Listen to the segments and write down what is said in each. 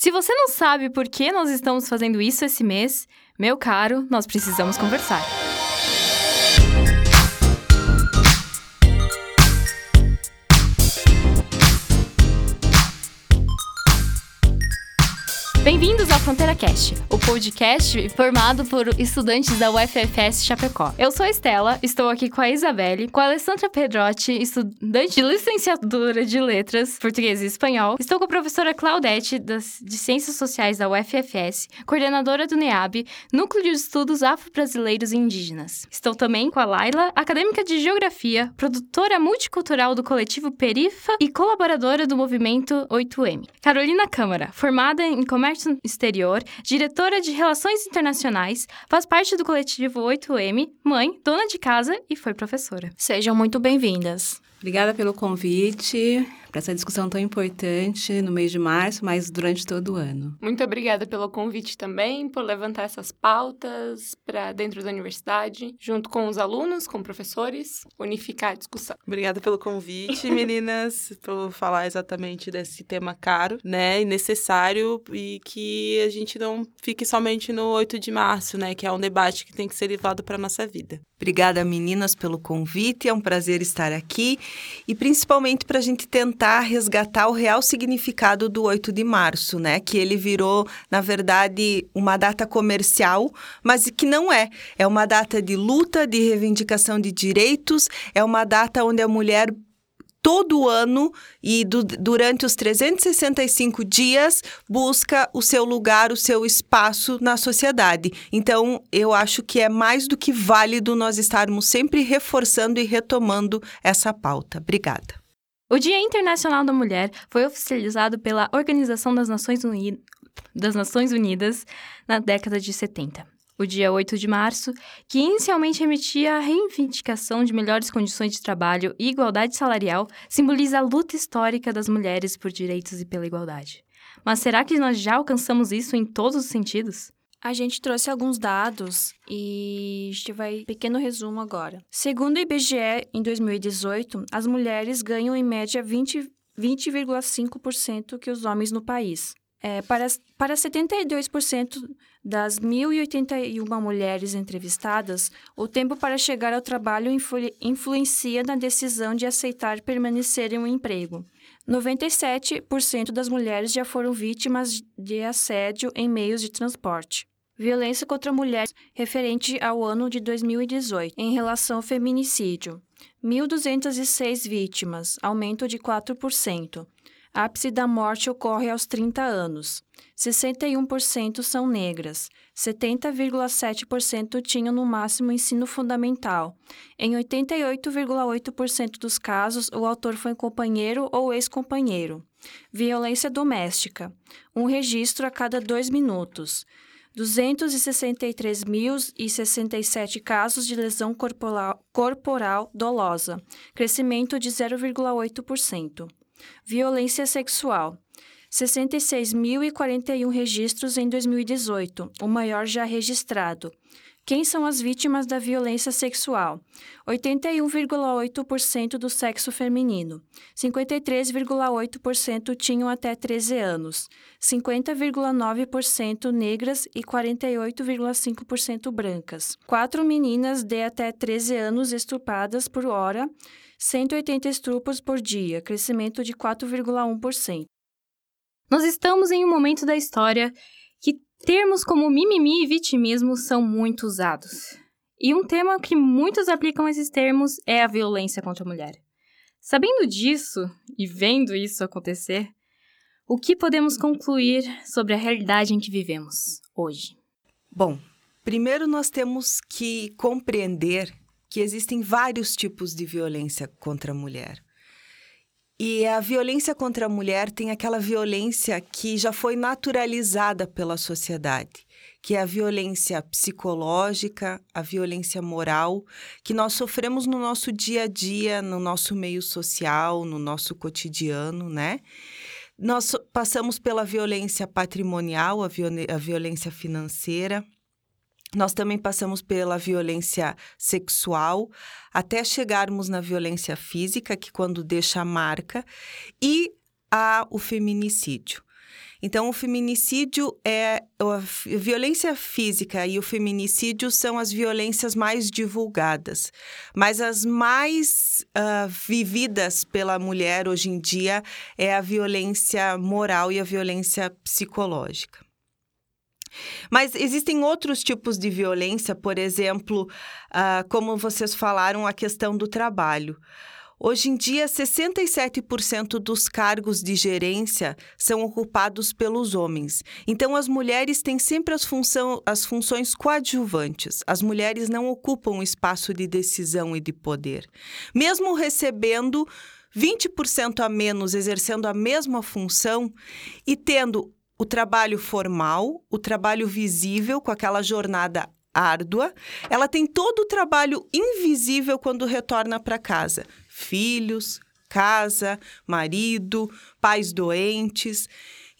Se você não sabe por que nós estamos fazendo isso esse mês, meu caro, nós precisamos conversar. Bem-vindos ao Fronteira Cast, o podcast formado por estudantes da UFFS Chapecó. Eu sou a Estela, estou aqui com a Isabelle, com a Alessandra Pedrotti, estudante de licenciatura de Letras, Português e Espanhol. Estou com a professora Claudete, das, de Ciências Sociais da UFFS, coordenadora do NEAB, Núcleo de Estudos Afro-Brasileiros e Indígenas. Estou também com a Laila, acadêmica de Geografia, produtora multicultural do coletivo Perifa e colaboradora do movimento 8M. Carolina Câmara, formada em Comércio Comércio Exterior, diretora de Relações Internacionais, faz parte do coletivo 8M, mãe, dona de casa e foi professora. Sejam muito bem-vindas. Obrigada pelo convite para essa discussão tão importante no mês de março, mas durante todo o ano. Muito obrigada pelo convite também, por levantar essas pautas para dentro da universidade, junto com os alunos, com professores, unificar a discussão. Obrigada pelo convite, meninas, por falar exatamente desse tema caro, né, e necessário e que a gente não fique somente no 8 de março, né, que é um debate que tem que ser levado para nossa vida. Obrigada, meninas, pelo convite. É um prazer estar aqui e principalmente para a gente tentar resgatar o real significado do 8 de março, né? Que ele virou, na verdade, uma data comercial, mas que não é. É uma data de luta, de reivindicação de direitos, é uma data onde a mulher todo ano e do, durante os 365 dias busca o seu lugar, o seu espaço na sociedade. Então, eu acho que é mais do que válido nós estarmos sempre reforçando e retomando essa pauta. Obrigada. O Dia Internacional da Mulher foi oficializado pela Organização das Nações, Uni... das Nações Unidas na década de 70 o dia 8 de março, que inicialmente remetia à reivindicação de melhores condições de trabalho e igualdade salarial, simboliza a luta histórica das mulheres por direitos e pela igualdade. Mas será que nós já alcançamos isso em todos os sentidos? A gente trouxe alguns dados e a gente vai pequeno resumo agora. Segundo o IBGE, em 2018, as mulheres ganham em média 20,5% 20, que os homens no país. É, para, para 72% das 1.081 mulheres entrevistadas, o tempo para chegar ao trabalho influ, influencia na decisão de aceitar permanecer em um emprego. 97% das mulheres já foram vítimas de assédio em meios de transporte. Violência contra mulheres referente ao ano de 2018, em relação ao feminicídio. 1.206 vítimas, aumento de 4%. Ápice da morte ocorre aos 30 anos. 61% são negras. 70,7% tinham no máximo ensino fundamental. Em 88,8% dos casos, o autor foi companheiro ou ex-companheiro. Violência doméstica. Um registro a cada dois minutos. 263.067 casos de lesão corporal, corporal dolosa, crescimento de 0,8%. Violência sexual. 66.041 registros em 2018, o maior já registrado. Quem são as vítimas da violência sexual? 81,8% do sexo feminino, 53,8% tinham até 13 anos, 50,9% negras e 48,5% brancas. Quatro meninas de até 13 anos estupradas por hora 180 estupros por dia, crescimento de 4,1%. Nós estamos em um momento da história que termos como mimimi e vitimismo são muito usados. E um tema que muitos aplicam esses termos é a violência contra a mulher. Sabendo disso e vendo isso acontecer, o que podemos concluir sobre a realidade em que vivemos hoje? Bom, primeiro nós temos que compreender que existem vários tipos de violência contra a mulher. E a violência contra a mulher tem aquela violência que já foi naturalizada pela sociedade, que é a violência psicológica, a violência moral, que nós sofremos no nosso dia a dia, no nosso meio social, no nosso cotidiano, né? Nós passamos pela violência patrimonial, a, viol a violência financeira, nós também passamos pela violência sexual, até chegarmos na violência física, que quando deixa a marca, e a, o feminicídio. Então, o feminicídio é. A violência física e o feminicídio são as violências mais divulgadas. Mas as mais uh, vividas pela mulher hoje em dia é a violência moral e a violência psicológica. Mas existem outros tipos de violência, por exemplo, uh, como vocês falaram, a questão do trabalho. Hoje em dia, 67% dos cargos de gerência são ocupados pelos homens. Então, as mulheres têm sempre as, função, as funções coadjuvantes. As mulheres não ocupam o espaço de decisão e de poder. Mesmo recebendo 20% a menos exercendo a mesma função e tendo o trabalho formal, o trabalho visível com aquela jornada árdua, ela tem todo o trabalho invisível quando retorna para casa filhos, casa, marido, pais doentes.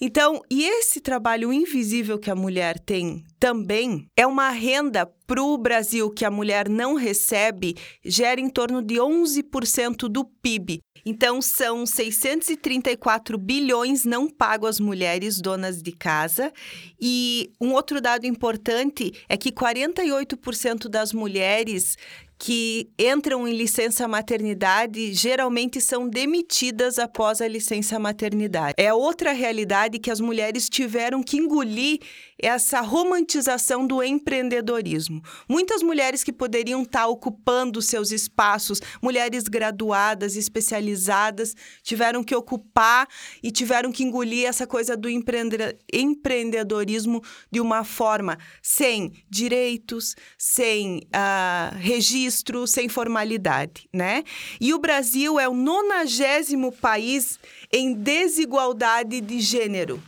Então, e esse trabalho invisível que a mulher tem também é uma renda para o Brasil que a mulher não recebe, gera em torno de 11% do PIB. Então, são 634 bilhões não pagos às mulheres donas de casa. E um outro dado importante é que 48% das mulheres que entram em licença maternidade geralmente são demitidas após a licença maternidade. É outra realidade que as mulheres tiveram que engolir essa romantização do empreendedorismo. Muitas mulheres que poderiam estar ocupando seus espaços, mulheres graduadas, especializadas, tiveram que ocupar e tiveram que engolir essa coisa do empreendedorismo de uma forma sem direitos, sem uh, registro, sem formalidade, né? E o Brasil é o nonagésimo país em desigualdade de gênero.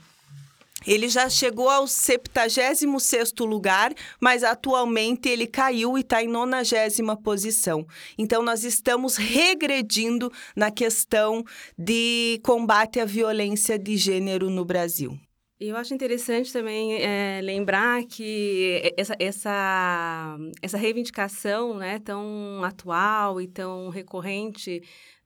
Ele já chegou ao 76º lugar, mas atualmente ele caiu e está em 90 posição. Então, nós estamos regredindo na questão de combate à violência de gênero no Brasil. Eu acho interessante também é, lembrar que essa, essa, essa reivindicação né, tão atual e tão recorrente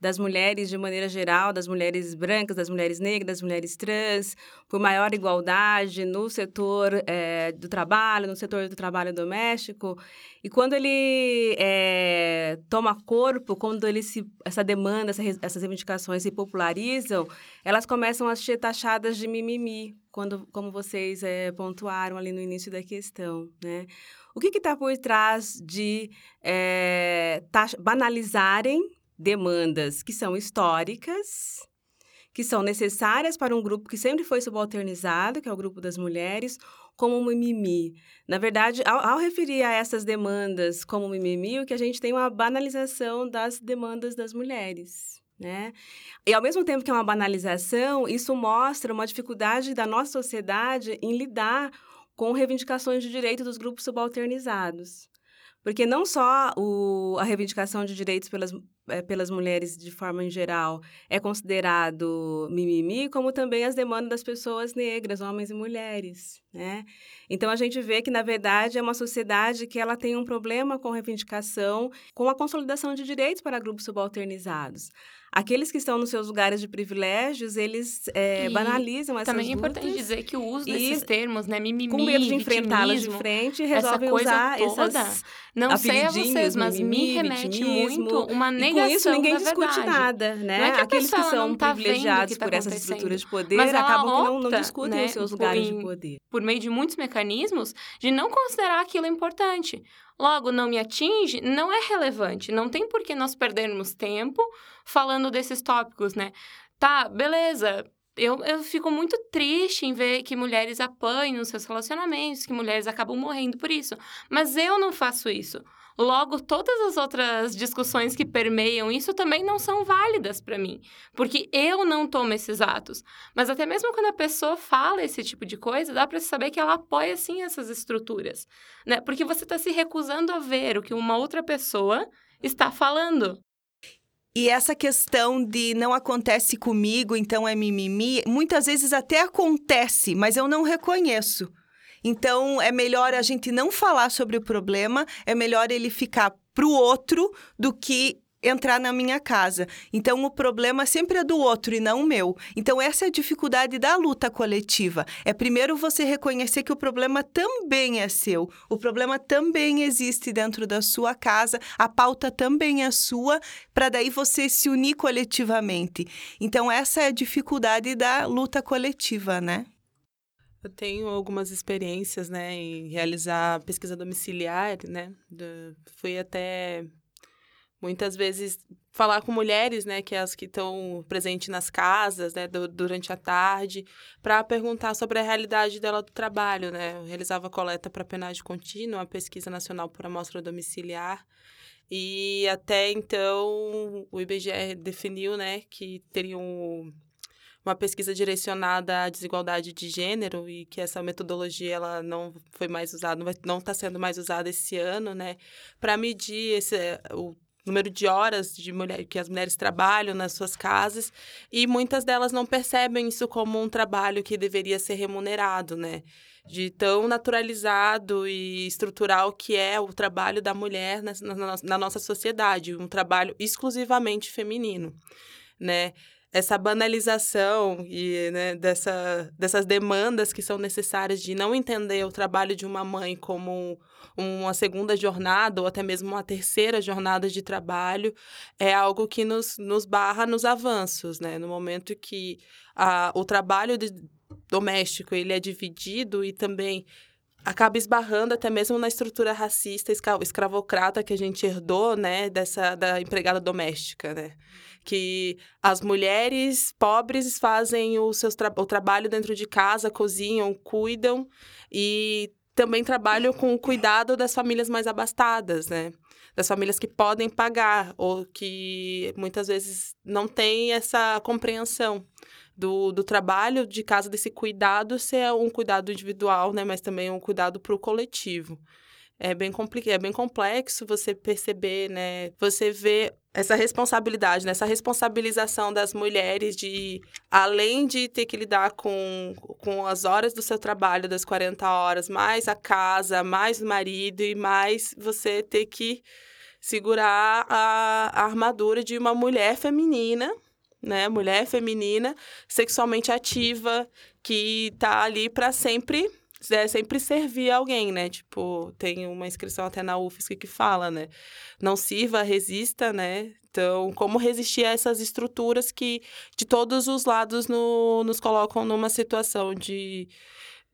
das mulheres de maneira geral, das mulheres brancas, das mulheres negras, das mulheres trans, por maior igualdade no setor é, do trabalho, no setor do trabalho doméstico. E quando ele é, toma corpo, quando ele se, essa demanda, essa, essas reivindicações se popularizam, elas começam a ser taxadas de mimimi, quando, como vocês é, pontuaram ali no início da questão, né? O que está por trás de é, banalizarem demandas que são históricas, que são necessárias para um grupo que sempre foi subalternizado, que é o grupo das mulheres, como mimimi. Na verdade, ao, ao, referir a essas demandas como mimimi, o que a gente tem é uma banalização das demandas das mulheres. Né? E ao mesmo tempo que é uma banalização, isso mostra uma dificuldade da nossa sociedade em lidar com reivindicações de direito dos grupos subalternizados. Porque não só o, a reivindicação de direitos pelas, é, pelas mulheres de forma em geral é considerado mimimi, como também as demandas das pessoas negras, homens e mulheres, né? Então a gente vê que na verdade é uma sociedade que ela tem um problema com reivindicação, com a consolidação de direitos para grupos subalternizados aqueles que estão nos seus lugares de privilégios, eles é, banalizam essas Também é importante dizer que o uso desses termos, né, mimimi, com medo de enfrentá-las de frente, resolvem usar toda. essas Não sei a vocês, mas mimimi, me remete muito uma negação e com isso ninguém discute nada, né? Não é que Aqueles que são tá privilegiados que tá por essas estruturas de poder acabam opta, que não, não discutem né, os seus lugares em, de poder. Por meio de muitos mecanismos de não considerar aquilo importante. Logo, não me atinge, não é relevante. Não tem por que nós perdermos tempo falando desses tópicos, né? Tá, beleza. Eu, eu fico muito triste em ver que mulheres apanham nos seus relacionamentos, que mulheres acabam morrendo por isso. Mas eu não faço isso. Logo, todas as outras discussões que permeiam isso também não são válidas para mim, porque eu não tomo esses atos. Mas até mesmo quando a pessoa fala esse tipo de coisa, dá para saber que ela apoia sim essas estruturas, né? Porque você está se recusando a ver o que uma outra pessoa está falando. E essa questão de não acontece comigo, então é mimimi, muitas vezes até acontece, mas eu não reconheço. Então, é melhor a gente não falar sobre o problema, é melhor ele ficar para o outro do que entrar na minha casa. Então, o problema sempre é do outro e não o meu. Então, essa é a dificuldade da luta coletiva. É primeiro você reconhecer que o problema também é seu, o problema também existe dentro da sua casa, a pauta também é sua, para daí você se unir coletivamente. Então, essa é a dificuldade da luta coletiva, né? Eu tenho algumas experiências, né, em realizar pesquisa domiciliar, né? fui até muitas vezes falar com mulheres, né, que é as que estão presentes nas casas, né, do, durante a tarde, para perguntar sobre a realidade dela do trabalho, né. Eu realizava coleta para penagem contínua, a pesquisa nacional por amostra domiciliar. E até então o IBGE definiu, né, que teriam uma pesquisa direcionada à desigualdade de gênero e que essa metodologia ela não foi mais usada, não está sendo mais usada esse ano, né, para medir esse, o número de horas de mulher, que as mulheres trabalham nas suas casas e muitas delas não percebem isso como um trabalho que deveria ser remunerado, né? De tão naturalizado e estrutural que é o trabalho da mulher na, na, na nossa sociedade, um trabalho exclusivamente feminino, né? Essa banalização e né, dessa, dessas demandas que são necessárias de não entender o trabalho de uma mãe como uma segunda jornada ou até mesmo uma terceira jornada de trabalho é algo que nos, nos barra nos avanços, né? No momento que a, o trabalho de, doméstico ele é dividido e também acaba esbarrando até mesmo na estrutura racista escravocrata que a gente herdou, né, dessa da empregada doméstica, né? Que as mulheres pobres fazem o, seu tra o trabalho dentro de casa, cozinham, cuidam e também trabalham com o cuidado das famílias mais abastadas, né? Das famílias que podem pagar ou que muitas vezes não têm essa compreensão do, do trabalho de casa, desse cuidado ser um cuidado individual, né? Mas também um cuidado para o coletivo. É bem, é bem complexo você perceber, né? Você vê essa responsabilidade, né? essa responsabilização das mulheres de, além de ter que lidar com, com as horas do seu trabalho, das 40 horas, mais a casa, mais o marido e mais você ter que segurar a, a armadura de uma mulher feminina né? Mulher feminina, sexualmente ativa, que tá ali para sempre é sempre servir alguém, né? Tipo, tem uma inscrição até na UFSC que fala, né? Não sirva, resista, né? Então, como resistir a essas estruturas que, de todos os lados, no, nos colocam numa situação de,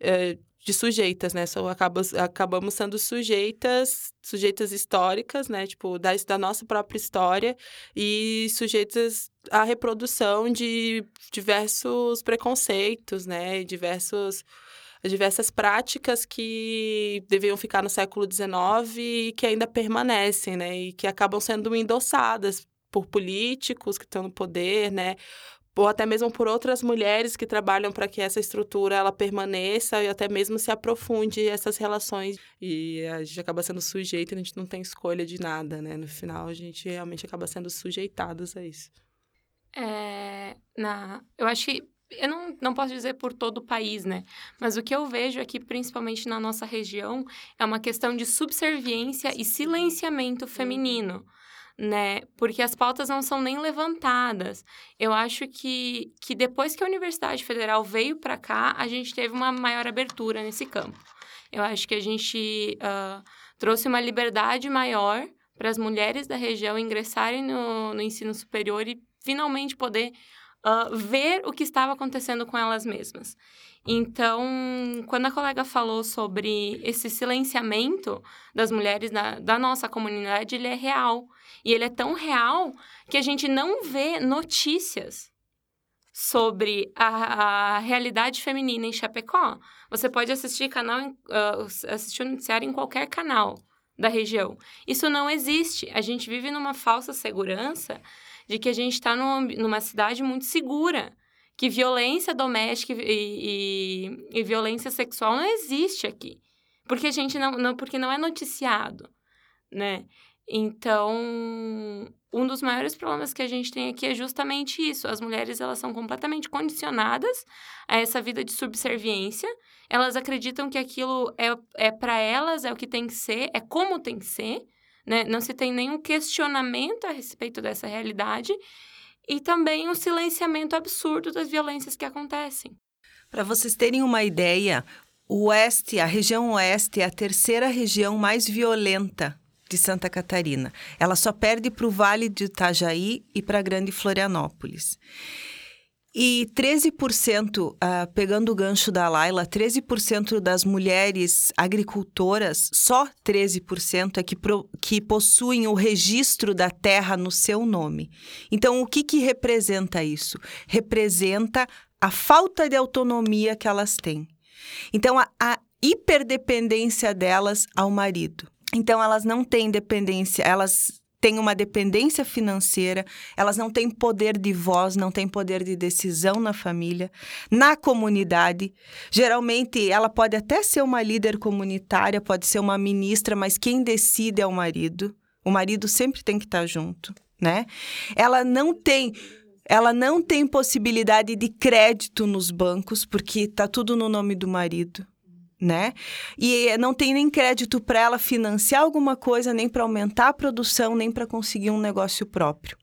é, de sujeitas, né? Só acabamos, acabamos sendo sujeitas, sujeitas históricas, né? Tipo, da, da nossa própria história e sujeitas à reprodução de diversos preconceitos, né? Diversos diversas práticas que deviam ficar no século XIX e que ainda permanecem, né? E que acabam sendo endossadas por políticos que estão no poder, né? ou até mesmo por outras mulheres que trabalham para que essa estrutura ela permaneça e até mesmo se aprofunde essas relações e a gente acaba sendo sujeito, a gente não tem escolha de nada, né? No final a gente realmente acaba sendo sujeitados a isso. É, na, eu acho que eu não, não posso dizer por todo o país, né? Mas o que eu vejo aqui, principalmente na nossa região, é uma questão de subserviência e silenciamento feminino né? Porque as pautas não são nem levantadas. Eu acho que, que depois que a Universidade Federal veio para cá, a gente teve uma maior abertura nesse campo. Eu acho que a gente uh, trouxe uma liberdade maior para as mulheres da região ingressarem no, no ensino superior e finalmente poder uh, ver o que estava acontecendo com elas mesmas. Então, quando a colega falou sobre esse silenciamento das mulheres da, da nossa comunidade, ele é real. E ele é tão real que a gente não vê notícias sobre a, a realidade feminina em Chapecó. Você pode assistir canal, uh, assistir o noticiário em qualquer canal da região. Isso não existe. A gente vive numa falsa segurança de que a gente está numa cidade muito segura, que violência doméstica e, e, e, violência sexual não existe aqui, porque a gente não, não porque não é noticiado, né? Então, um dos maiores problemas que a gente tem aqui é justamente isso. As mulheres, elas são completamente condicionadas a essa vida de subserviência. Elas acreditam que aquilo é, é para elas, é o que tem que ser, é como tem que ser, né? Não se tem nenhum questionamento a respeito dessa realidade e também um silenciamento absurdo das violências que acontecem. Para vocês terem uma ideia, o oeste, a região oeste é a terceira região mais violenta de Santa Catarina. Ela só perde para o Vale de Itajaí e para a Grande Florianópolis. E 13%, uh, ah, pegando o gancho da Laila, 13% das mulheres agricultoras, só 13% é que, pro, que possuem o registro da terra no seu nome. Então, o que, que representa isso? Representa a falta de autonomia que elas têm. Então, a, a hiperdependência delas ao marido. Então, elas não têm dependência, elas têm uma dependência financeira, elas não têm poder de voz, não têm poder de decisão na família, na comunidade. Geralmente, ela pode até ser uma líder comunitária, pode ser uma ministra, mas quem decide é o marido. O marido sempre tem que estar junto, né? Ela não tem ela não tem possibilidade de crédito nos bancos, porque está tudo no nome do marido né? E não tem nem crédito para ela financiar alguma coisa, nem para aumentar a produção, nem para conseguir um negócio próprio.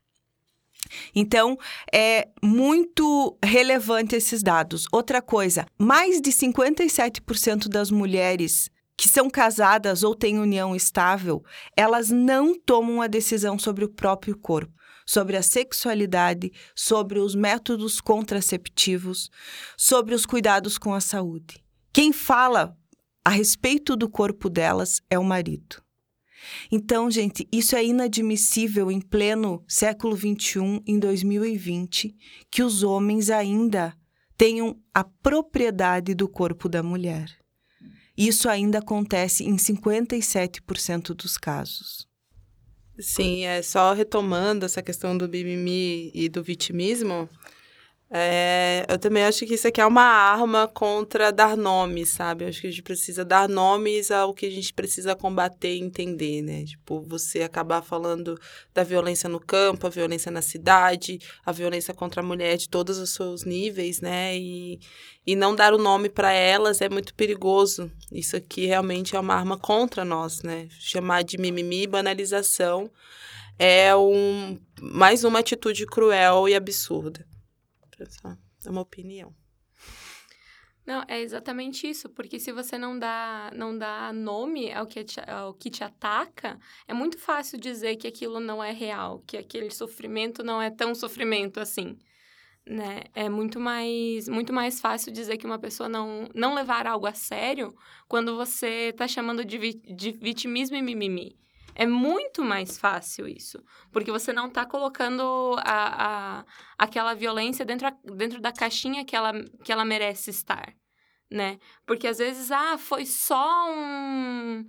Então, é muito relevante esses dados. Outra coisa, mais de 57% das mulheres que são casadas ou têm união estável, elas não tomam a decisão sobre o próprio corpo, sobre a sexualidade, sobre os métodos contraceptivos, sobre os cuidados com a saúde. Quem fala a respeito do corpo delas é o marido. Então, gente, isso é inadmissível em pleno século XXI, em 2020, que os homens ainda tenham a propriedade do corpo da mulher. Isso ainda acontece em 57% dos casos. Sim, é só retomando essa questão do mimimi e do vitimismo. É, eu também acho que isso aqui é uma arma contra dar nomes, sabe? Eu acho que a gente precisa dar nomes ao que a gente precisa combater e entender, né? Tipo, você acabar falando da violência no campo, a violência na cidade, a violência contra a mulher de todos os seus níveis, né? E, e não dar o nome para elas é muito perigoso. Isso aqui realmente é uma arma contra nós, né? Chamar de mimimi, banalização, é um, mais uma atitude cruel e absurda só. É uma opinião. Não, é exatamente isso, porque se você não dá, não dá nome ao que, te, ao que te ataca, é muito fácil dizer que aquilo não é real, que aquele sofrimento não é tão sofrimento assim. Né? É muito mais, muito mais fácil dizer que uma pessoa não, não levar algo a sério quando você está chamando de, vi, de vitimismo e mimimi. É muito mais fácil isso, porque você não está colocando a, a, aquela violência dentro, a, dentro da caixinha que ela, que ela merece estar, né? Porque às vezes, ah, foi só um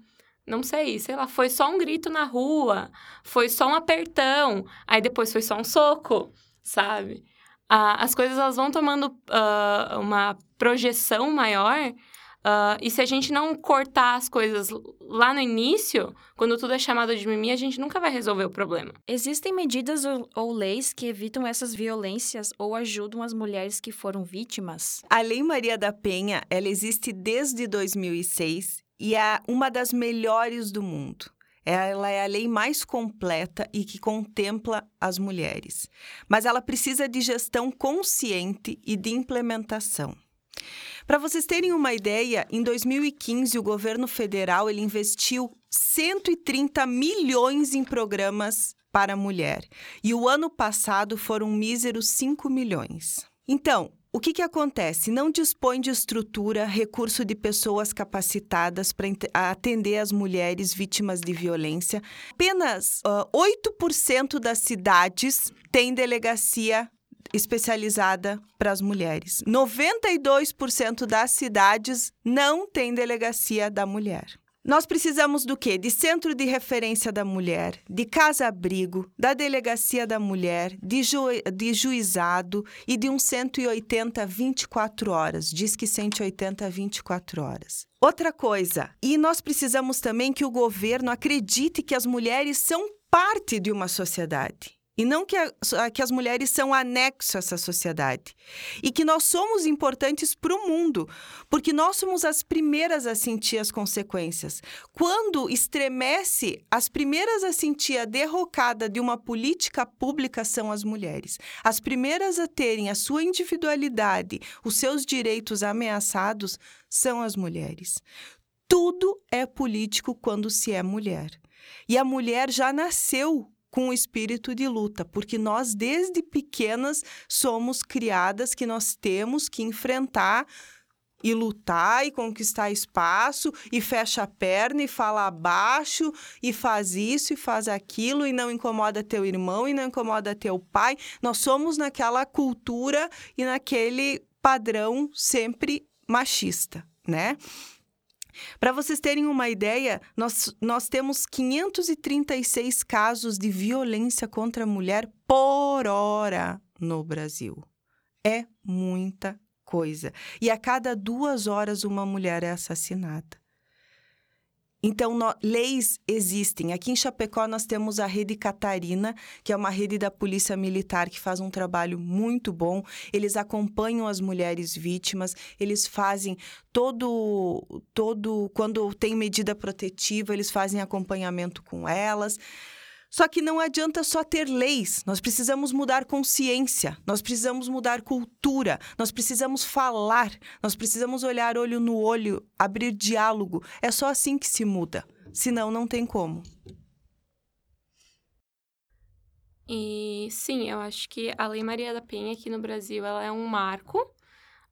não sei, sei lá, foi só um grito na rua, foi só um apertão, aí depois foi só um soco, sabe? Ah, as coisas elas vão tomando uh, uma projeção maior Uh, e se a gente não cortar as coisas lá no início, quando tudo é chamado de mimimi, a gente nunca vai resolver o problema. Existem medidas ou, ou, leis que evitam essas violências ou ajudam as mulheres que foram vítimas? A Lei Maria da Penha, ela existe desde 2006 e é uma das melhores do mundo. Ela é a lei mais completa e que contempla as mulheres. Mas ela precisa de gestão consciente e de implementação. Para vocês terem uma ideia, em 2015 o governo federal ele investiu 130 milhões em programas para a mulher e o ano passado foram míseros 5 milhões. Então, o que, que acontece? Não dispõe de estrutura, recurso de pessoas capacitadas para atender as mulheres vítimas de violência. Apenas uh, 8% das cidades têm delegacia especializada para as mulheres. 92% das cidades não tem delegacia da mulher. Nós precisamos do quê? De centro de referência da mulher, de casa-abrigo, da delegacia da mulher, de, ju de juizado e de um 180 24 horas. Diz que 180 24 horas. Outra coisa, e nós precisamos também que o governo acredite que as mulheres são parte de uma sociedade E não que, a, que as mulheres são anexo a essa sociedade. E que nós somos importantes para o mundo, porque nós somos as primeiras a sentir as consequências. Quando estremece, as primeiras a sentir a derrocada de uma política pública são as mulheres. As primeiras a terem a sua individualidade, os seus direitos ameaçados são as mulheres. Tudo é político quando se é mulher. E a mulher já nasceu com o espírito de luta, porque nós desde pequenas somos criadas que nós temos que enfrentar e lutar e conquistar espaço e fecha a perna e fala abaixo e faz isso e faz aquilo e não incomoda teu irmão e não incomoda teu pai. Nós somos naquela cultura e naquele padrão sempre machista, né? Para vocês terem uma ideia, nós, nós temos 536 casos de violência contra a mulher por hora no Brasil. É muita coisa. E a cada duas horas uma mulher é assassinada. Então, no, leis existem. Aqui em Chapecó, nós temos a Rede Catarina, que é uma rede da Polícia Militar que faz um trabalho muito bom. Eles acompanham as mulheres vítimas, eles fazem todo. todo quando tem medida protetiva, eles fazem acompanhamento com elas. Só que não adianta só ter leis, nós precisamos mudar consciência, nós precisamos mudar cultura, nós precisamos falar, nós precisamos olhar olho no olho, abrir diálogo. É só assim que se muda, senão não tem como. E sim, eu acho que a Lei Maria da Penha aqui no Brasil ela é um marco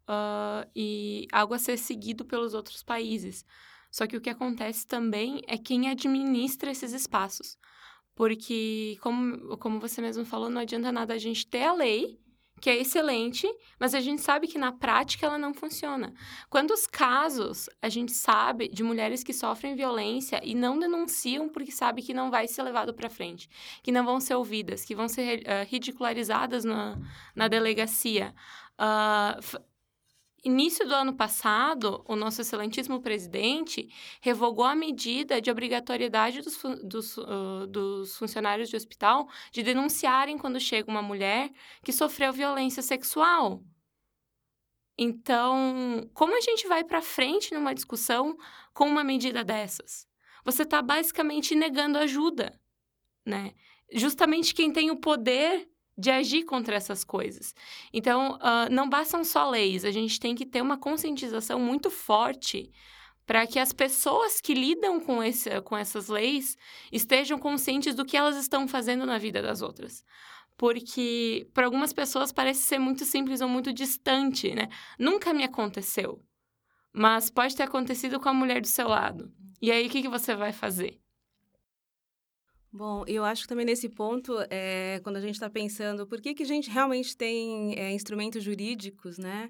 uh, e algo a ser seguido pelos outros países. Só que o que acontece também é quem administra esses espaços. Porque, como, como você mesmo falou, não adianta nada a gente ter a lei, que é excelente, mas a gente sabe que na prática ela não funciona. Quantos casos a gente sabe de mulheres que sofrem violência e não denunciam porque sabe que não vai ser levado para frente, que não vão ser ouvidas, que vão ser uh, ridicularizadas na, na delegacia? Uh, Início do ano passado, o nosso excelentíssimo presidente revogou a medida de obrigatoriedade dos, dos, uh, dos, funcionários de hospital de denunciarem quando chega uma mulher que sofreu violência sexual. Então, como a gente vai para frente numa discussão com uma medida dessas? Você está basicamente negando ajuda, né? Justamente quem tem o poder de agir contra essas coisas. Então, uh, não bastam só leis, a gente tem que ter uma conscientização muito forte para que as pessoas que lidam com, esse, com essas leis estejam conscientes do que elas estão fazendo na vida das outras. Porque para algumas pessoas parece ser muito simples ou muito distante, né? Nunca me aconteceu, mas pode ter acontecido com a mulher do seu lado. E aí, o que, que você vai fazer? Bom, eu acho que também nesse ponto, é, quando a gente está pensando por que, que a gente realmente tem é, instrumentos jurídicos, né?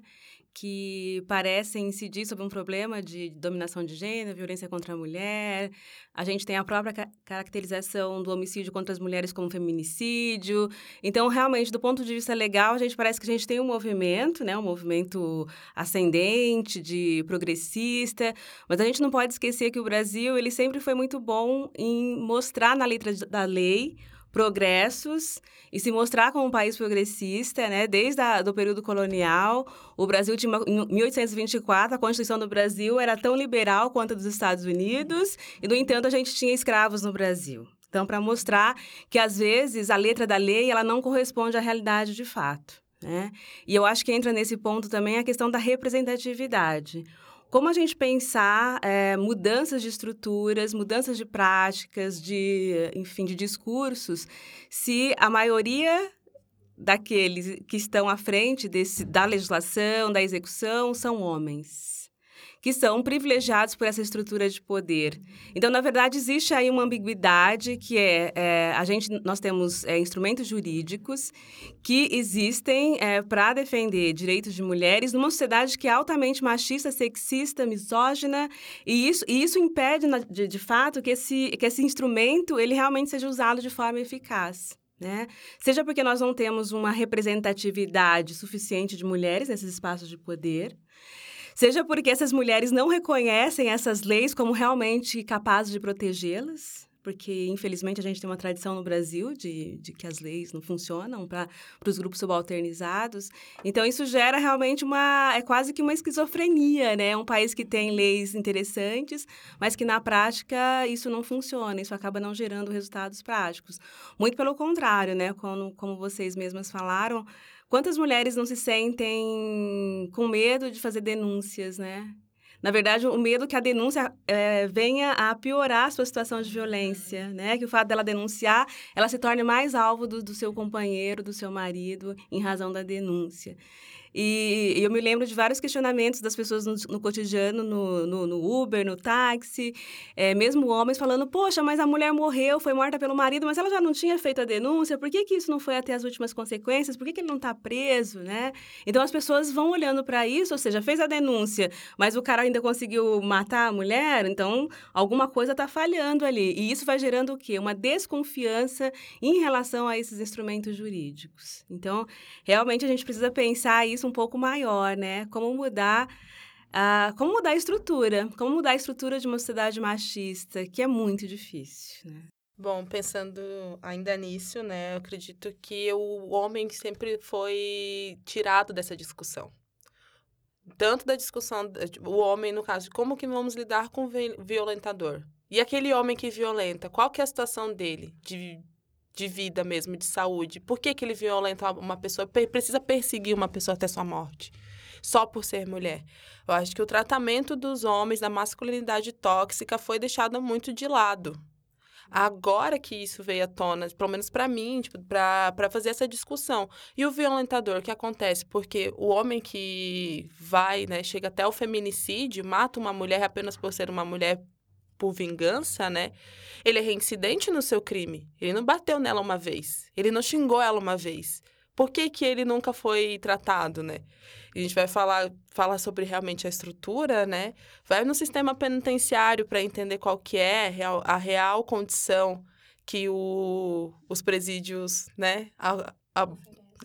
Que parecem incidir sobre um problema de dominação de gênero, violência contra a mulher. A gente tem a própria ca caracterização do homicídio contra as mulheres como feminicídio. Então, realmente, do ponto de vista legal, a gente parece que a gente tem um movimento, né, um movimento ascendente, de progressista, mas a gente não pode esquecer que o Brasil, ele sempre foi muito bom em mostrar na letra da lei progressos e se mostrar como um país progressista, né? Desde o período colonial, o Brasil tinha em 1824 a Constituição do Brasil era tão liberal quanto a dos Estados Unidos e no entanto a gente tinha escravos no Brasil. Então, para mostrar que às vezes a letra da lei ela não corresponde à realidade de fato. Né? E eu acho que entra nesse ponto também a questão da representatividade como a gente pensar é, mudanças de estruturas, mudanças de práticas, de, enfim, de discursos, se a maioria daqueles que estão à frente desse, da legislação, da execução, são homens que são privilegiados por essa estrutura de poder. Então, na verdade, existe aí uma ambiguidade que é, é a gente, nós temos é, instrumentos jurídicos que existem é, para defender direitos de mulheres numa sociedade que é altamente machista, sexista, misógina, e isso, e isso impede, de, de fato, que esse, que esse instrumento ele realmente seja usado de forma eficaz. Né? Seja porque nós não temos uma representatividade suficiente de mulheres nesses espaços de poder, Seja porque essas mulheres não reconhecem essas leis como realmente capazes de protegê-las, porque infelizmente a gente tem uma tradição no Brasil de, de que as leis não funcionam para os grupos subalternizados. Então isso gera realmente uma é quase que uma esquizofrenia, né? Um país que tem leis interessantes, mas que na prática isso não funciona, isso acaba não gerando resultados práticos. Muito pelo contrário, né? Como, como vocês mesmas falaram, quantas mulheres não se sentem com medo de fazer denúncias, né? Na verdade, o medo que a denúncia é, venha a piorar a sua situação de violência, né? Que o fato dela denunciar, ela se torne mais alvo do, do seu companheiro, do seu marido, em razão da denúncia. E, eu me lembro de vários questionamentos das pessoas no, no cotidiano, no, no, no, Uber, no táxi, é, mesmo homens falando: Poxa, mas a mulher morreu, foi morta pelo marido, mas ela já não tinha feito a denúncia, por que, que isso não foi até as últimas consequências? Por que, que ele não está preso, né? Então as pessoas vão olhando para isso, ou seja, fez a denúncia, mas o cara ainda conseguiu matar a mulher, então alguma coisa está falhando ali. E isso vai gerando o quê? Uma desconfiança em relação a esses instrumentos jurídicos. Então, realmente a gente precisa pensar isso isso um pouco maior, né? Como mudar como mudar a estrutura? Como mudar a estrutura de uma sociedade machista, que é muito difícil, né? Bom, pensando ainda nisso, né, eu acredito que o homem sempre foi tirado dessa discussão. Tanto da discussão, o homem, no caso, como que vamos lidar com o violentador. E aquele homem que violenta, qual que é a situação dele? De de vida mesmo, de saúde. Por que, que ele violenta uma pessoa? Precisa perseguir uma pessoa até sua morte. Só por ser mulher. Eu acho que o tratamento dos homens da masculinidade tóxica foi deixado muito de lado. Agora que isso veio à tona, pelo menos para mim, tipo, para fazer essa discussão. E o violentador, que acontece? Porque o homem que vai, né, chega até o feminicídio, mata uma mulher apenas por ser uma mulher por vingança, né? Ele é reincidente no seu crime. Ele não bateu nela uma vez. Ele não xingou ela uma vez. Por que, que ele nunca foi tratado, né? A gente vai falar, falar sobre realmente a estrutura, né? Vai no sistema penitenciário para entender qual que é a real, condição que o, os presídios, né, a, a,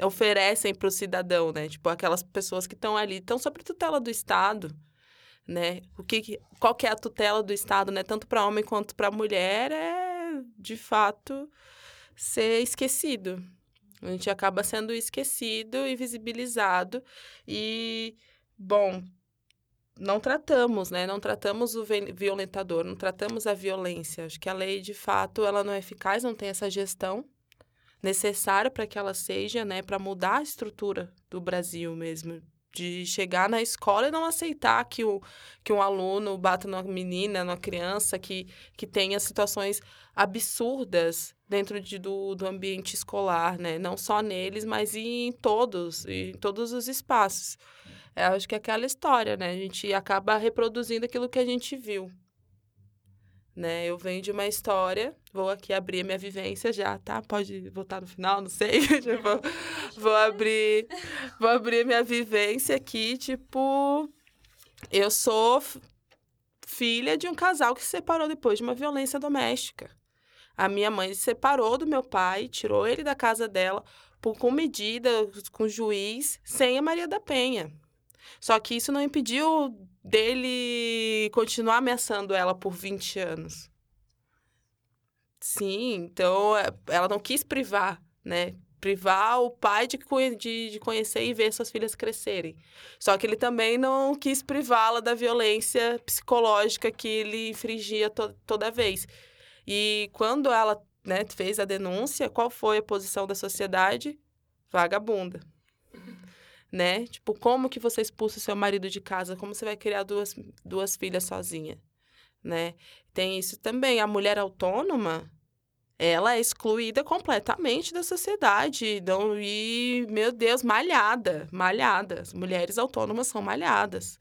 oferecem para o cidadão, né? Tipo, aquelas pessoas que estão ali, estão sob tutela do Estado, né? O que, qual que é a tutela do Estado, né? Tanto para homem quanto para mulher é, de fato, ser esquecido. A gente acaba sendo esquecido e visibilizado e, bom, não tratamos, né? Não tratamos o violentador, não tratamos a violência. Acho que a lei, de fato, ela não é eficaz, não tem essa gestão necessária para que ela seja, né, para mudar a estrutura do Brasil mesmo, de chegar na escola e não aceitar que, o, que um aluno bata numa menina, numa criança, que, que tenha situações absurdas dentro de, do, do ambiente escolar, né? Não só neles, mas em todos, em todos os espaços. É, acho que é aquela história, né? A gente acaba reproduzindo aquilo que a gente viu né? Eu venho de uma história, vou aqui abrir a minha vivência já, tá? Pode voltar no final, não sei. vou, vou abrir, vou abrir minha vivência aqui, tipo, eu sou filha de um casal que se separou depois de uma violência doméstica. A minha mãe se separou do meu pai, tirou ele da casa dela por, com medida, com juiz, sem a Maria da Penha. Só que isso não impediu dele continuar ameaçando ela por 20 anos. Sim, então é, ela não quis privar, né? Privar o pai de, de, de conhecer e ver suas filhas crescerem. Só que ele também não quis privá-la da violência psicológica que ele infringia to toda vez. E quando ela né, fez a denúncia, qual foi a posição da sociedade? Vagabunda né? Tipo, como que você expulsa o seu marido de casa? Como você vai criar duas, duas filhas sozinha, né? Tem isso também. A mulher autônoma, ela é excluída completamente da sociedade. Não, e, meu Deus, malhada, malhada. As mulheres autônomas são malhadas.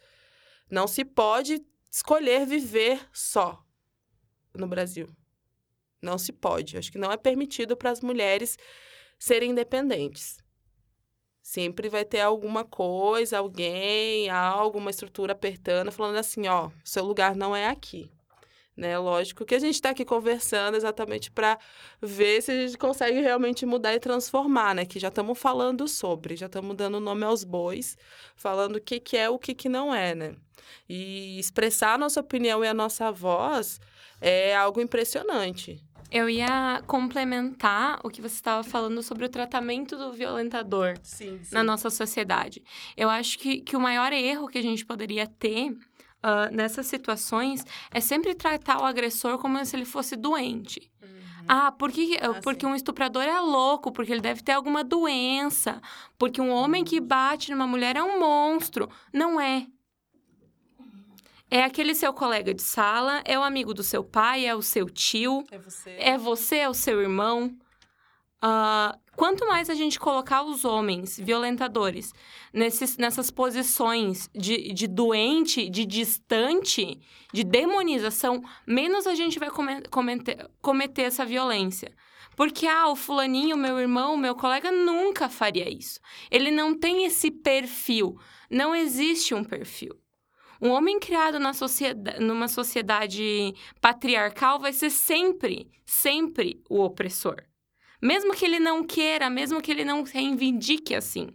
Não se pode escolher viver só no Brasil. Não se pode. Acho que não é permitido para as mulheres serem independentes. Sempre vai ter alguma coisa, alguém, algo, uma estrutura apertando, falando assim, ó, seu lugar não é aqui. Né? Lógico que a gente está aqui conversando exatamente para ver se a gente consegue realmente mudar e transformar, né? Que já estamos falando sobre, já estamos dando nome aos bois, falando o que, que é o que, que não é, né? E expressar a nossa opinião e a nossa voz é algo impressionante. Eu ia complementar o que você estava falando sobre o tratamento do violentador Sim, sim. na nossa sociedade. Eu acho que, que o maior erro que a gente poderia ter uh, nessas situações é sempre tratar o agressor como se ele fosse doente. Ah, porque, Ah, porque sim. um estuprador é louco, porque ele deve ter alguma doença, porque um homem que bate numa mulher é um monstro. Não é. É aquele seu colega de sala, é o amigo do seu pai, é o seu tio, É você. é você, é o seu irmão. Ah, quanto mais a gente colocar os homens violentadores nesses, nessas posições de, de doente, de distante, de demonização, menos a gente vai come- cometer, cometer essa violência. Porque, ah, o fulaninho, meu irmão, meu colega nunca faria isso. Ele não tem esse perfil. Não existe um perfil. Um homem criado na sociedade, numa sociedade patriarcal vai ser sempre, sempre o opressor. Mesmo que ele não queira, mesmo que ele não reivindique assim.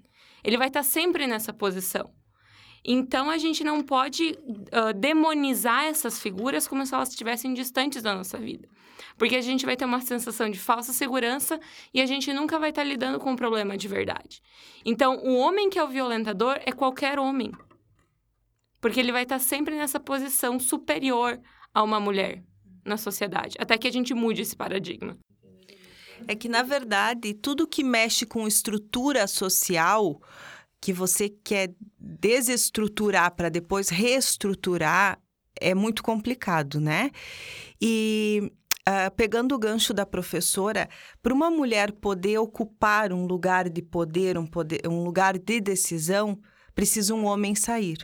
Ele vai estar sempre nessa posição. Então, a gente não pode ah, demonizar essas figuras como se elas estivessem distantes da nossa vida. Porque a gente vai ter uma sensação de falsa segurança e a gente nunca vai estar lidando com um problema de verdade. Então, o homem que é o violentador é qualquer homem. Porque ele vai estar sempre nessa posição superior a uma mulher na sociedade. Até que a gente mude esse paradigma. É que, na verdade, tudo que mexe com estrutura social, que você quer desestruturar para depois reestruturar, é muito complicado, né? E ah, pegando o gancho da professora, para uma mulher poder ocupar um lugar de poder, um, poder, um lugar de decisão, precisa um homem sair.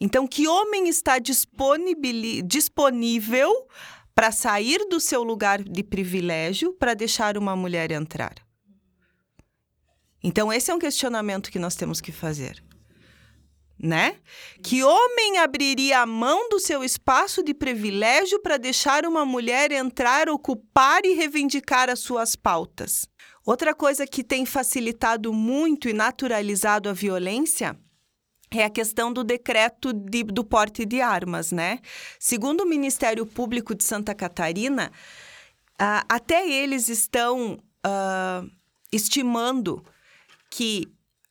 Então, que homem está disponível para sair do seu lugar de privilégio para deixar uma mulher entrar? Então, esse é um questionamento que nós temos que fazer. Né? Que homem abriria a mão do seu espaço de privilégio para deixar uma mulher entrar, ocupar e reivindicar as suas pautas? Outra coisa que tem facilitado muito e naturalizado a violência é a questão do decreto de- do porte de armas, né? Segundo o Ministério Público de Santa Catarina, ah, até eles estão ah, estimando que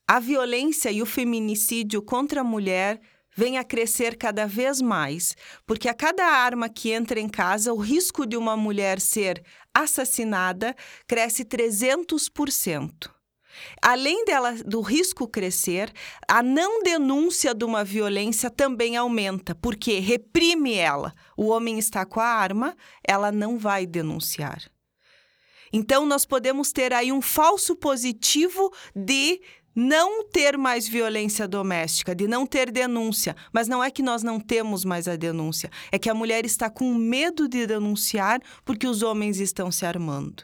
a violência e o feminicídio contra a mulher vem a crescer cada vez mais, porque a cada arma que entra em casa, o risco de uma mulher ser assassinada cresce 300%. Além dela, do risco crescer, a não denúncia de uma violência também aumenta, porque reprime ela. O homem está com a arma, ela não vai denunciar. Então, nós podemos ter aí um falso positivo de não ter mais violência doméstica, de não ter denúncia. Mas não é que nós não temos mais a denúncia, é que a mulher está com medo de denunciar porque os homens estão se armando.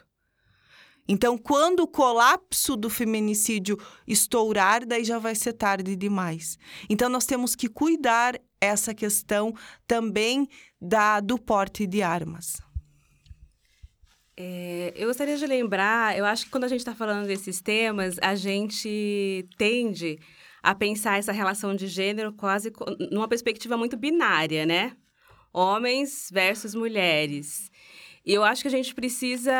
Então, quando o colapso do feminicídio estourar, daí já vai ser tarde demais. Então, nós temos que cuidar essa questão também da, do porte de armas. É, eu gostaria de lembrar, eu acho que quando a gente está falando desses temas, a gente tende a pensar essa relação de gênero quase numa perspectiva muito binária, né? Homens versus mulheres. Eu acho que a gente precisa,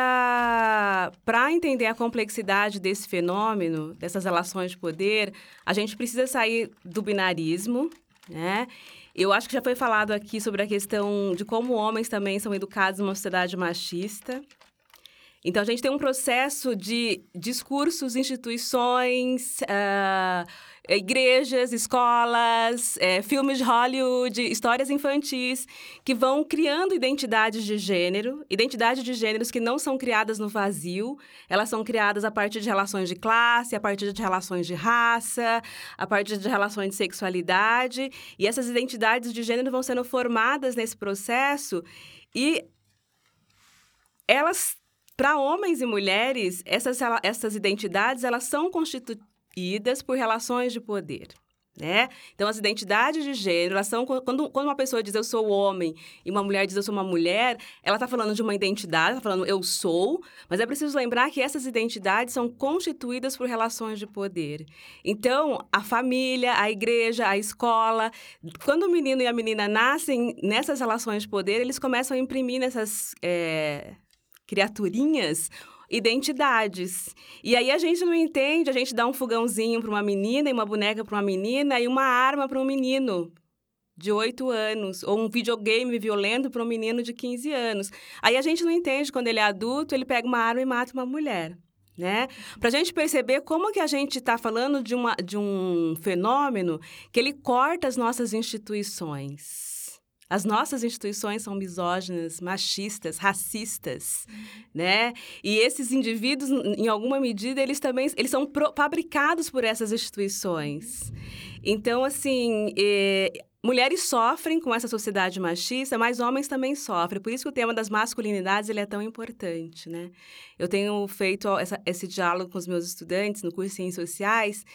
para entender a complexidade desse fenômeno, dessas relações de poder, a gente precisa sair do binarismo, né? Eu acho que já foi falado aqui sobre a questão de como homens também são educados numa sociedade machista. Então, a gente tem um processo de discursos, instituições, ah, igrejas, escolas, eh, filmes de Hollywood, histórias infantis, que vão criando identidades de gênero, identidades de gêneros que não são criadas no vazio, elas são criadas a partir de relações de classe, a partir de relações de raça, a partir de relações de sexualidade, e essas identidades de gênero vão sendo formadas nesse processo e elas para homens e mulheres, essas, essas identidades elas são constituídas por relações de poder. né? Então, as identidades de gênero, elas são, quando, quando uma pessoa diz eu sou homem e uma mulher diz eu sou uma mulher, ela está falando de uma identidade, está falando eu sou, mas é preciso lembrar que essas identidades são constituídas por relações de poder. Então, a família, a igreja, a escola, quando o menino e a menina nascem nessas relações de poder, eles começam a imprimir nessas é, criaturinhas identidades. E aí a gente não entende, a gente dá um fogãozinho para uma menina e uma boneca para uma menina e uma arma para um menino de 8 anos, ou um videogame violento para um menino de 15 anos. Aí a gente não entende quando ele é adulto, ele pega uma arma e mata uma mulher. Né? Para a gente perceber como que a gente está falando de, uma, de um fenômeno que ele corta as nossas instituições. As nossas instituições são misóginas, machistas, racistas, uhum. né? E esses indivíduos, em alguma medida, eles também eles são fabricados por essas instituições. Então, assim, eh, mulheres sofrem com essa sociedade machista, mas homens também sofrem. Por isso que o tema das masculinidades ele é tão importante, né? Eu tenho feito essa, esse diálogo com os meus estudantes no curso de Ciências Sociais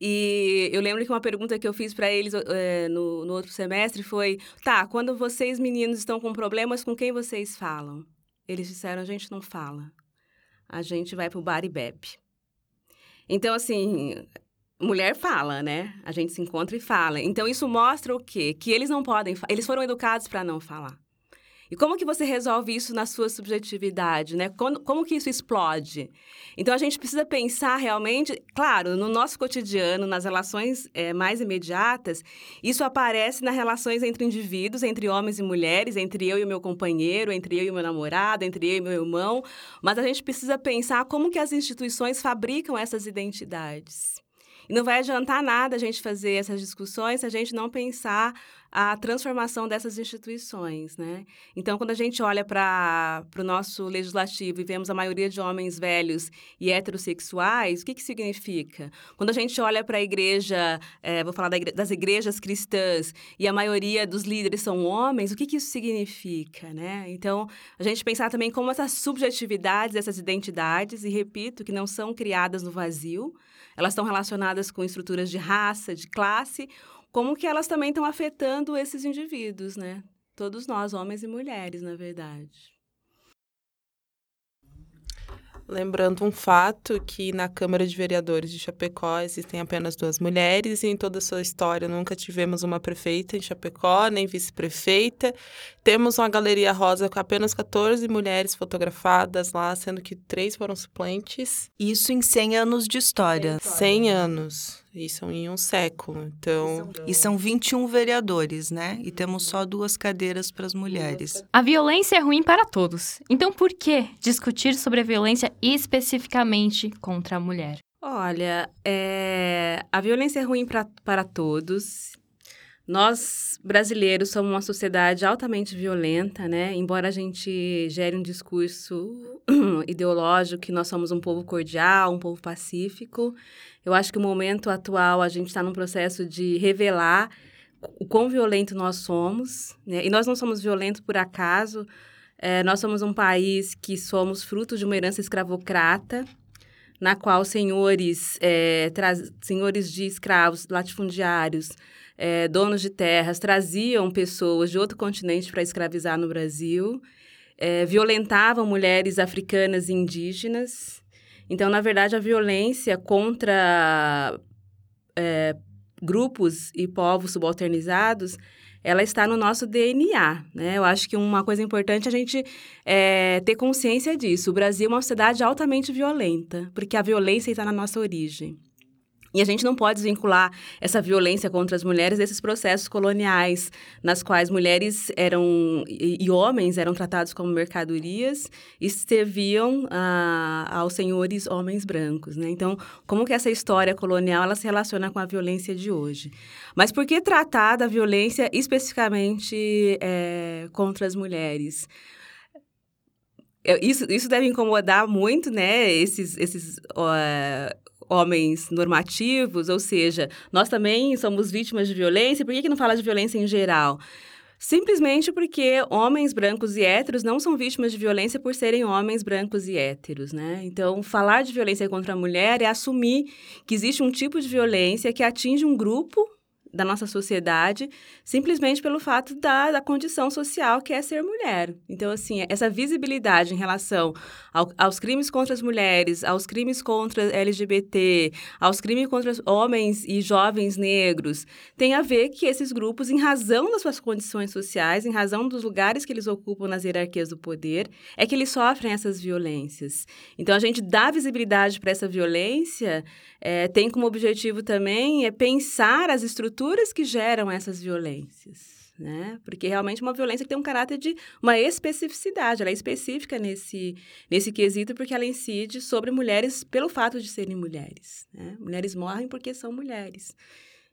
e eu lembro que uma pergunta que eu fiz para eles é, no, no outro semestre foi: tá, quando vocês meninos estão com problemas, com quem vocês falam? Eles disseram: a gente não fala. A gente vai pro bar e bebe. Então, assim, mulher fala, né? A gente se encontra e fala. Então, isso mostra o quê? Que eles não podem. Eles foram educados para não falar. E como que você resolve isso na sua subjetividade, né? Como, como que isso explode? Então, a gente precisa pensar realmente, claro, no nosso cotidiano, nas relações é, mais imediatas, isso aparece nas relações entre indivíduos, entre homens e mulheres, entre eu e o meu companheiro, entre eu e o meu namorado, entre eu e meu irmão, mas a gente precisa pensar como que as instituições fabricam essas identidades. E não vai adiantar nada a gente fazer essas discussões se a gente não pensar a transformação dessas instituições, né? Então, quando a gente olha para o nosso legislativo e vemos a maioria de homens velhos e heterossexuais, o que, que significa? Quando a gente olha para a igreja, é, vou falar da igre das igrejas cristãs, e a maioria dos líderes são homens, o que, que isso significa, né? Então, a gente pensar também como essas subjetividades, essas identidades, e repito, que não são criadas no vazio, elas estão relacionadas com estruturas de raça, de classe, como que elas também estão afetando esses indivíduos, né? Todos nós, homens e mulheres, na verdade. Lembrando um fato que na Câmara de Vereadores de Chapecó existem apenas duas mulheres e em toda a sua história nunca tivemos uma prefeita em Chapecó, nem vice-prefeita. Temos uma galeria rosa com apenas 14 mulheres fotografadas lá, sendo que três foram suplentes. Isso em 100 anos de história. 100 anos. Isso em um século. Então. E são 21 vereadores, né? E temos só duas cadeiras para as mulheres. A violência é ruim para todos. Então, por que discutir sobre a violência especificamente contra a mulher? Olha, é... a violência é ruim pra, para todos. Nós, brasileiros, somos uma sociedade altamente violenta, né? Embora a gente gere um discurso ideológico que nós somos um povo cordial, um povo pacífico, eu acho que o momento atual a gente está num processo de revelar o quão violento nós somos, né? E nós não somos violentos por acaso. É, nós somos um país que somos fruto de uma herança escravocrata, na qual senhores, é, senhores de escravos, latifundiários, é, donos de terras, traziam pessoas de outro continente para escravizar no Brasil, é, violentavam mulheres africanas e indígenas. Então, na verdade, a violência contra é, grupos e povos subalternizados ela está no nosso DNA, né? Eu acho que uma coisa importante é a gente é, ter consciência disso. O Brasil é uma sociedade altamente violenta, porque a violência está na nossa origem. E a gente não pode desvincular essa violência contra as mulheres desses processos coloniais, nas quais mulheres eram e, homens eram tratados como mercadorias e serviam ah, aos senhores homens brancos, né? Então, como que essa história colonial ela se relaciona com a violência de hoje? Mas por que tratar da violência especificamente é, contra as mulheres? Isso, isso deve incomodar muito, né? Esses, esses uh, homens normativos, ou seja, nós também somos vítimas de violência, por que, que não fala de violência em geral? Simplesmente porque homens brancos e héteros não são vítimas de violência por serem homens brancos e héteros, né? Então, falar de violência contra a mulher é assumir que existe um tipo de violência que atinge um grupo da nossa sociedade, simplesmente pelo fato da, da condição social que é ser mulher. Então, assim, essa visibilidade em relação ao, aos crimes contra as mulheres, aos crimes contra LGBT, aos crimes contra homens e jovens negros, tem a ver que esses grupos, em razão das suas condições sociais, em razão dos lugares que eles ocupam nas hierarquias do poder, é que eles sofrem essas violências. Então, a gente dá visibilidade para essa violência, é, tem como objetivo também é pensar as estruturas que geram essas violências. Né? Porque realmente uma violência que tem um caráter de uma especificidade, ela é específica nesse, nesse quesito porque ela incide sobre mulheres pelo fato de serem mulheres. Né? Mulheres morrem porque são mulheres.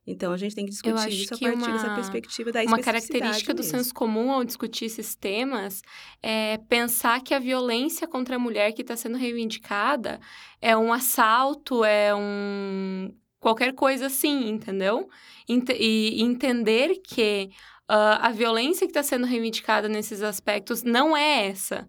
Então a gente tem que discutir isso a partir uma, dessa perspectiva da Uma característica mesmo. do senso comum ao discutir esses temas é pensar que a violência contra a mulher que está sendo reivindicada é um assalto, é um qualquer coisa assim, entendeu? E entender que uh, a violência que está sendo reivindicada nesses aspectos não é essa,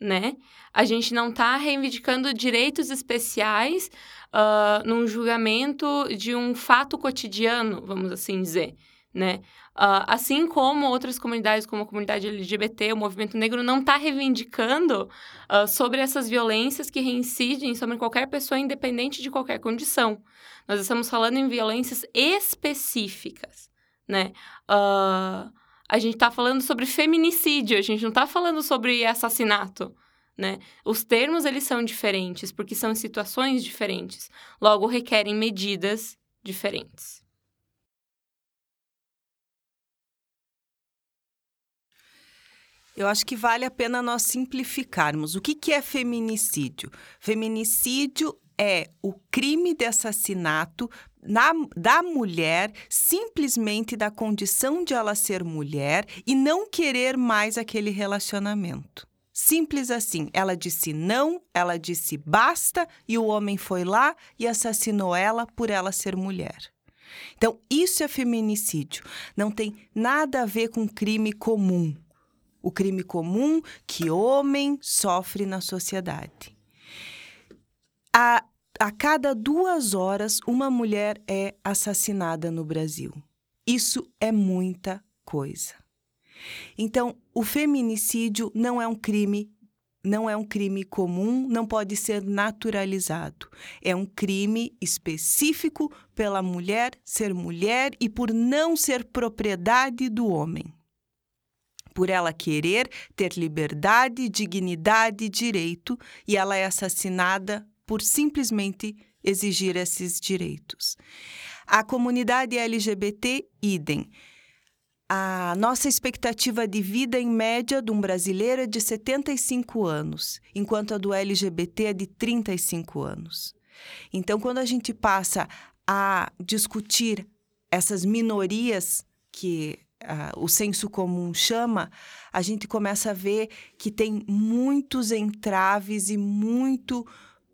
né? A gente não está reivindicando direitos especiais uh, num julgamento de um fato cotidiano, vamos assim dizer, né? Uh, assim como outras comunidades, como a comunidade LGBT, o movimento negro, não está reivindicando uh, sobre essas violências que reincidem sobre qualquer pessoa, independente de qualquer condição. Nós estamos falando em violências específicas, né? Uh, a gente está falando sobre feminicídio, a gente não está falando sobre assassinato, né? Os termos, eles são diferentes, porque são situações diferentes. Logo, requerem medidas diferentes. Eu acho que vale a pena nós simplificarmos. O que, que é feminicídio? Feminicídio é o crime de assassinato na, da mulher simplesmente da condição de ela ser mulher e não querer mais aquele relacionamento. Simples assim. Ela disse não, ela disse basta e o homem foi lá e assassinou ela por ela ser mulher. Então, isso é feminicídio. Não tem nada a ver com crime comum. O crime comum que homem sofre na sociedade. A, a cada duas horas, uma mulher é assassinada no Brasil. Isso é muita coisa. Então, o feminicídio não é um crime não é um crime comum, não pode ser naturalizado. É um crime específico pela mulher ser mulher e por não ser propriedade do homem. Por ela querer ter liberdade, dignidade e direito, e ela é assassinada por simplesmente exigir esses direitos. A comunidade LGBT, idem a nossa expectativa de vida em média de um brasileiro é de 75 anos, enquanto a do LGBT é de 35 anos. Então, quando a gente passa a discutir essas minorias que uh, o senso comum chama, a gente começa a ver que tem muitos entraves e muito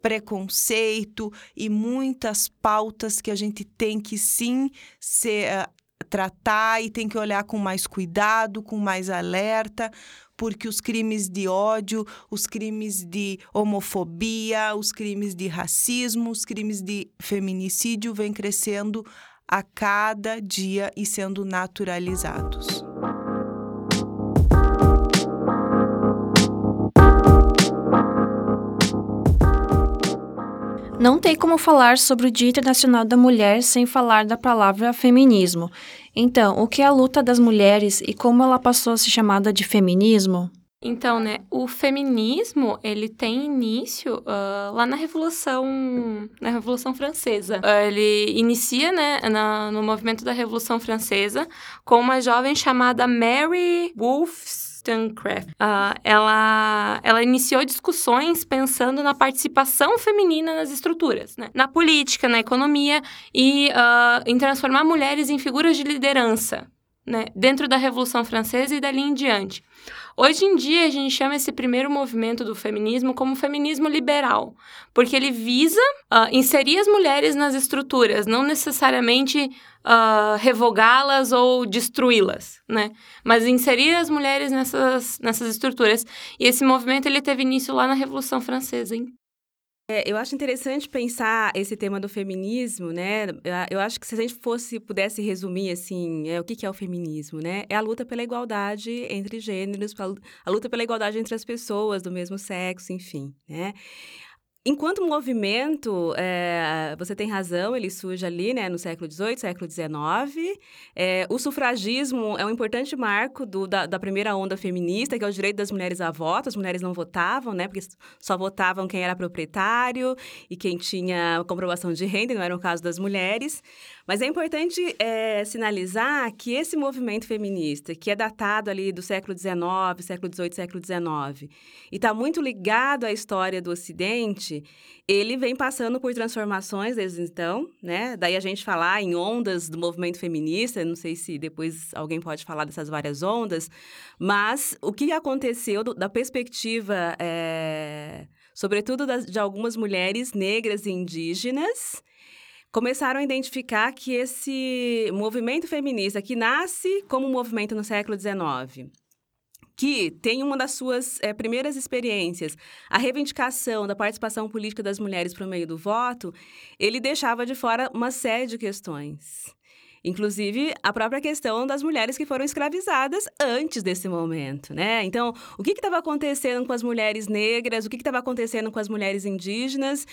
preconceito e muitas pautas que a gente tem que sim ser, uh, tratar e tem que olhar com mais cuidado, com mais alerta, porque os crimes de ódio, os crimes de homofobia, os crimes de racismo, os crimes de feminicídio vêm crescendo a cada dia e sendo naturalizados. Não tem como falar sobre o Dia Internacional da Mulher sem falar da palavra feminismo. Então, o que é a luta das mulheres e como ela passou a ser chamada de feminismo? Então, né, o feminismo, ele tem início uh, lá na Revolução, na Revolução Francesa. Uh, ele inicia, né, na, no movimento da Revolução Francesa com uma jovem chamada Mary Wolfe Wollstonecraft, uh, ela, ela iniciou discussões pensando na participação feminina nas estruturas, né? na política, na economia e uh, em transformar mulheres em figuras de liderança né? dentro da Revolução Francesa e dali em diante. Hoje em dia, a gente chama esse primeiro movimento do feminismo como feminismo liberal, porque ele visa uh, inserir as mulheres nas estruturas, não necessariamente uh, revogá-las ou destruí-las, né? Mas inserir as mulheres nessas, nessas estruturas. E esse movimento ele teve início lá na Revolução Francesa, hein? É, eu acho interessante pensar esse tema do feminismo, né? Eu acho que se a gente fosse pudesse resumir assim, é, o que, que é o feminismo, né? É a luta pela igualdade entre gêneros, a luta pela igualdade entre as pessoas do mesmo sexo, enfim, né? Enquanto movimento, é, você tem razão, ele surge ali né, no século XVIII, século XIX. É, o sufragismo é um importante marco do, da, da, primeira onda feminista, que é o direito das mulheres a voto. As mulheres não votavam, né, porque só votavam quem era proprietário e quem tinha comprovação de renda, não era o caso das mulheres. Mas é importante é, sinalizar que esse movimento feminista, que é datado ali do século XIX, século XVIII, século XIX, e está muito ligado à história do Ocidente, ele vem passando por transformações desde então, né? Daí a gente falar em ondas do movimento feminista, não sei se depois alguém pode falar dessas várias ondas, mas o que aconteceu da perspectiva, é, sobretudo das, de algumas mulheres negras e indígenas, começaram a identificar que esse movimento feminista, que nasce como um movimento no século XIX, que tem uma das suas é, primeiras experiências, a reivindicação da participação política das mulheres por meio do voto, ele deixava de fora uma série de questões. Inclusive, a própria questão das mulheres que foram escravizadas antes desse momento, né? Então, o que estava acontecendo com as mulheres negras, o que estava acontecendo com as mulheres indígenas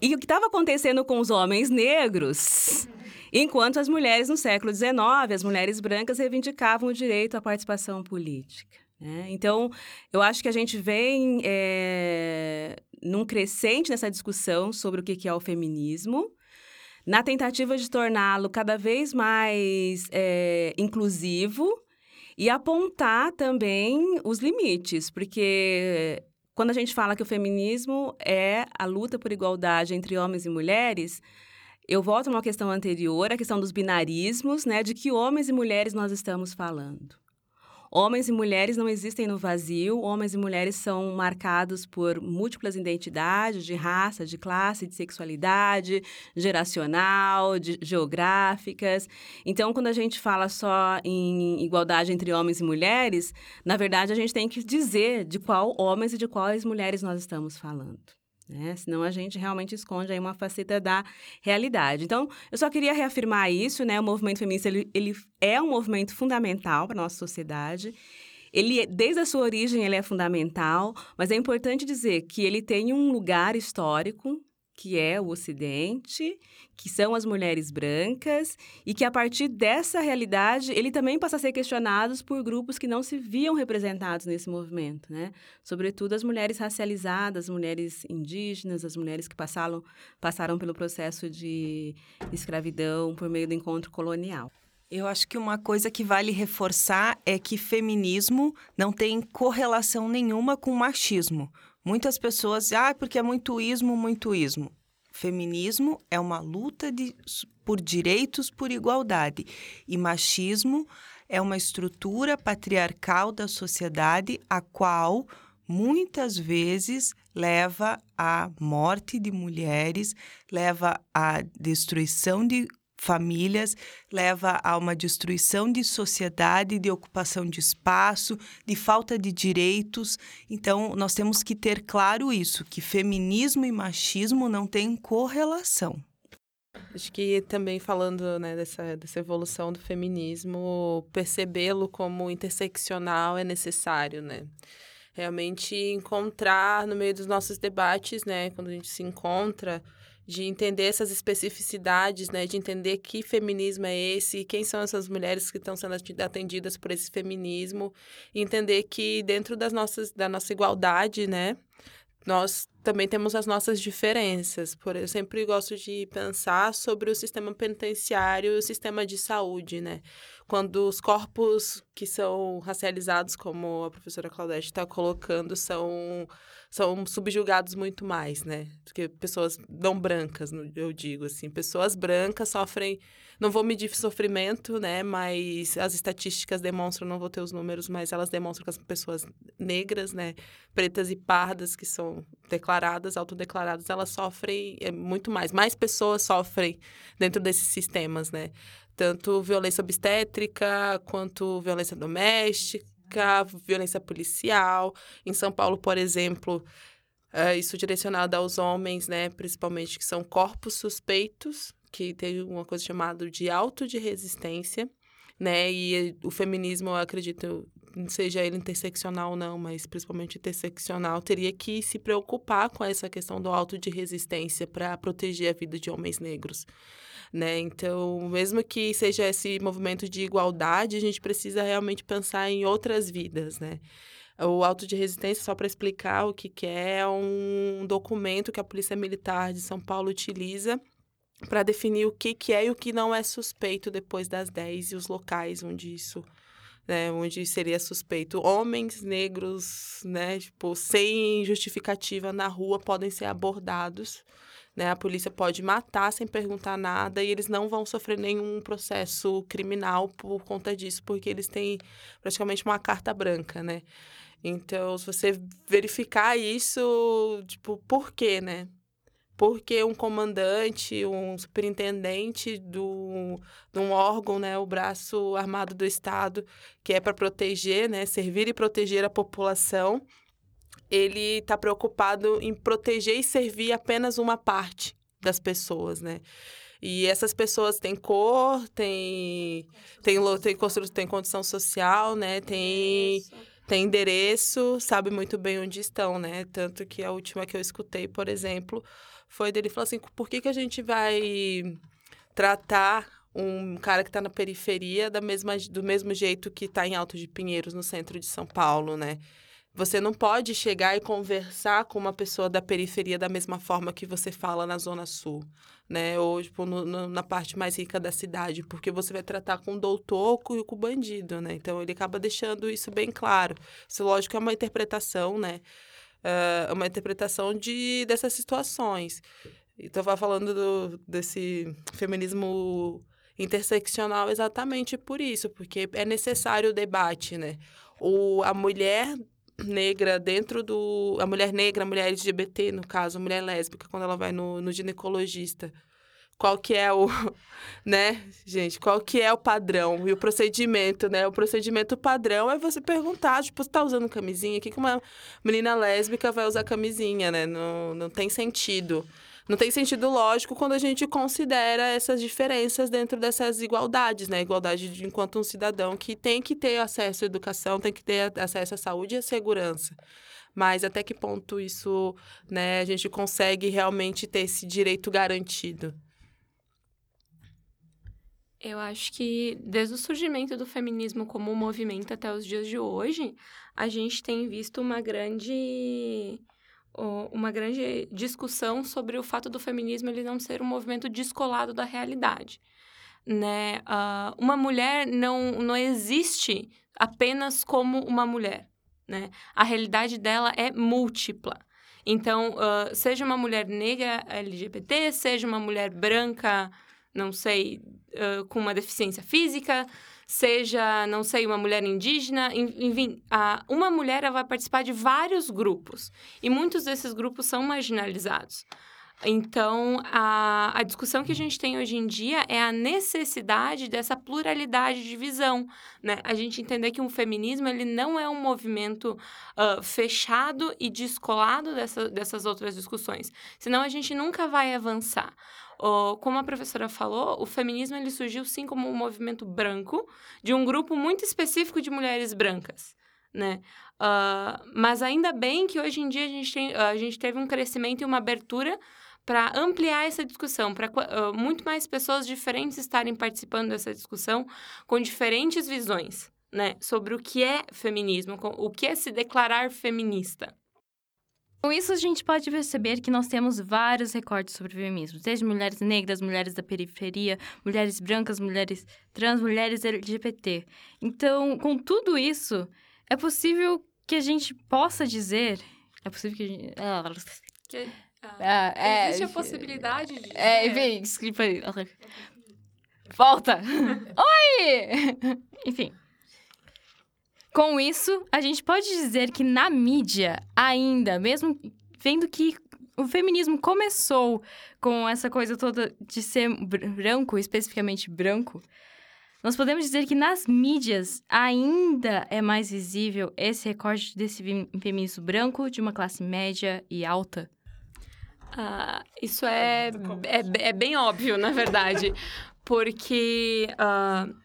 e o que estava acontecendo com os homens negros? Enquanto as mulheres no século XIX, as mulheres brancas reivindicavam o direito à participação política. Né? Então, eu acho que a gente vem é, num crescente nessa discussão sobre o que é o feminismo na tentativa de torná-lo cada vez mais é, inclusivo e apontar também os limites, porque quando a gente fala que o feminismo é a luta por igualdade entre homens e mulheres, eu volto a uma questão anterior, a questão dos binarismos, né, de que homens e mulheres nós estamos falando. Homens e mulheres não existem no vazio, homens e mulheres são marcados por múltiplas identidades de raça, de classe, de sexualidade, geracional, de, geográficas. Então, quando a gente fala só em igualdade entre homens e mulheres, na verdade a gente tem que dizer de qual homens e de quais mulheres nós estamos falando. Né? Senão a gente realmente esconde aí uma faceta da realidade. Então, eu só queria reafirmar isso, né? O movimento feminista, ele, ele é um movimento fundamental para a nossa sociedade. Ele, desde a sua origem, ele é fundamental, mas é importante dizer que ele tem um lugar histórico que é o Ocidente, que são as mulheres brancas, e que a partir dessa realidade ele também passa a ser questionado por grupos que não se viam representados nesse movimento, né? Sobretudo as mulheres racializadas, as mulheres indígenas, as mulheres que passaram, passaram pelo processo de escravidão por meio do encontro colonial. Eu acho que uma coisa que vale reforçar é que feminismo não tem correlação nenhuma com machismo. Muitas pessoas, ah, porque é muito ismo, muito ismo. Feminismo é uma luta de, por direitos, por igualdade. E machismo é uma estrutura patriarcal da sociedade a qual muitas vezes leva à morte de mulheres, leva à destruição de famílias, leva a uma destruição de sociedade, de ocupação de espaço, de falta de direitos. Então, nós temos que ter claro isso, que feminismo e machismo não têm correlação. Acho que também falando né, dessa, dessa evolução do feminismo, percebê-lo como interseccional é necessário, né? Realmente encontrar no meio dos nossos debates, né, quando a gente se encontra, de entender essas especificidades, né, de entender que feminismo é esse, quem são essas mulheres que estão sendo atendidas por esse feminismo, entender que dentro das nossas da nossa igualdade, né, nós também temos as nossas diferenças. Por eu sempre gosto de pensar sobre o sistema penitenciário e o sistema de saúde, né? Quando os corpos que são racializados, como a professora Claudete está colocando, são são subjugados muito mais, né? Do que pessoas não brancas, eu digo assim. Pessoas brancas sofrem. Não vou medir sofrimento, né? Mas as estatísticas demonstram, não vou ter os números, mas elas demonstram que as pessoas negras, né? Pretas e pardas, que são declaradas, autodeclaradas, elas sofrem é, muito mais. Mais pessoas sofrem dentro desses sistemas, né? Tanto violência obstétrica quanto violência doméstica violência policial. Em São Paulo, por exemplo, É, isso direcionado aos homens, né, principalmente que são corpos suspeitos, que tem uma coisa chamada de auto de resistência, né? E o feminismo, eu acredito, seja ele interseccional ou não, mas principalmente interseccional, teria que se preocupar com essa questão do auto de resistência para proteger a vida de homens negros. Né? Então, mesmo que seja esse movimento de igualdade, a gente precisa realmente pensar em outras vidas, né? O auto de resistência, só para explicar o que, que é, é um documento que a Polícia Militar de São Paulo utiliza para definir o que, que é e o que não é suspeito depois das 10 e os locais onde isso né, onde seria suspeito homens negros, né, tipo, sem justificativa na rua podem ser abordados, né, a polícia pode matar sem perguntar nada e eles não vão sofrer nenhum processo criminal por conta disso, porque eles têm praticamente uma carta branca, né. Então, se você verificar isso, tipo, por quê, né? Porque um comandante, um superintendente do, de um órgão, né, o braço armado do Estado, que é para proteger, né, servir e proteger a população, ele está preocupado em proteger e servir apenas uma parte das pessoas, né? E essas pessoas têm cor, têm, têm, têm, têm, têm condição social, né? Tem, tem endereço, sabe muito bem onde estão, né? Tanto que a última que eu escutei, por exemplo, foi dele falar assim: por que, que a gente vai tratar um cara que está na periferia da mesma, do mesmo jeito que está em Alto de Pinheiros, no centro de São Paulo, né? Você não pode chegar e conversar com uma pessoa da periferia da mesma forma que você fala na Zona Sul, né? Ou, tipo, no, no, na parte mais rica da cidade, porque você vai tratar com o doutor e com o bandido, né? Então, ele acaba deixando isso bem claro. Isso, lógico, é uma interpretação, né? Uh, uma interpretação de, dessas situações. Então, eu falando do, desse feminismo interseccional exatamente por isso, porque é necessário o debate, né? O, a mulher negra dentro do... A mulher negra, a mulher LGBT, no caso, a mulher lésbica, quando ela vai no, no ginecologista, qual que é o, né, gente, qual que é o padrão e o procedimento, né? O procedimento padrão é você perguntar, tipo, você tá usando camisinha? O que, uma menina lésbica vai usar camisinha, né? Não, não tem sentido. Não tem sentido lógico quando a gente considera essas diferenças dentro dessas igualdades, né? Igualdade de enquanto um cidadão que tem que ter acesso à educação, tem que ter acesso à saúde e à segurança mas até que ponto isso, né, a gente consegue realmente ter esse direito garantido? Eu acho que desde o surgimento do feminismo como movimento até os dias de hoje, a gente tem visto uma grande uma grande discussão sobre o fato do feminismo ele não ser um movimento descolado da realidade. Né? Uh, uma mulher não, não existe apenas como uma mulher. Né? A realidade dela é múltipla. Então, uh, seja uma mulher negra LGBT, seja uma mulher branca não sei, uh, com uma deficiência física, seja, não sei, uma mulher indígena, enfim, a, uma mulher vai participar de vários grupos e muitos desses grupos são marginalizados. Então, a, a discussão que a gente tem hoje em dia é a necessidade dessa pluralidade de visão, né? A gente entender que um feminismo, ele não é um movimento uh, fechado e descolado dessa, dessas outras discussões, senão a gente nunca vai avançar. Como a professora falou, o feminismo ele surgiu sim como um movimento branco de um grupo muito específico de mulheres brancas, né? Uh, mas ainda bem que hoje em dia a gente, tem, a gente teve um crescimento e uma abertura para ampliar essa discussão, para uh, muito mais pessoas diferentes estarem participando dessa discussão com diferentes visões, né? Sobre o que é feminismo, o que é se declarar feminista. Com isso, a gente pode perceber que nós temos vários recortes sobre o feminismo, desde mulheres negras, mulheres da periferia, mulheres brancas, mulheres trans, mulheres LGBT. Então, com tudo isso, é possível que a gente possa dizer. É possível que a gente. Ah, que, ah, ah, é, existe a possibilidade de. É, enfim, desculpa aí. Volta! Oi! enfim. Com isso, a gente pode dizer que na mídia, ainda, mesmo vendo que o feminismo começou com essa coisa toda de ser branco, especificamente branco, nós podemos dizer que nas mídias ainda é mais visível esse recorte desse feminismo branco de uma classe média e alta? Ah, isso é, é, é, bem óbvio, na verdade. Porque uh,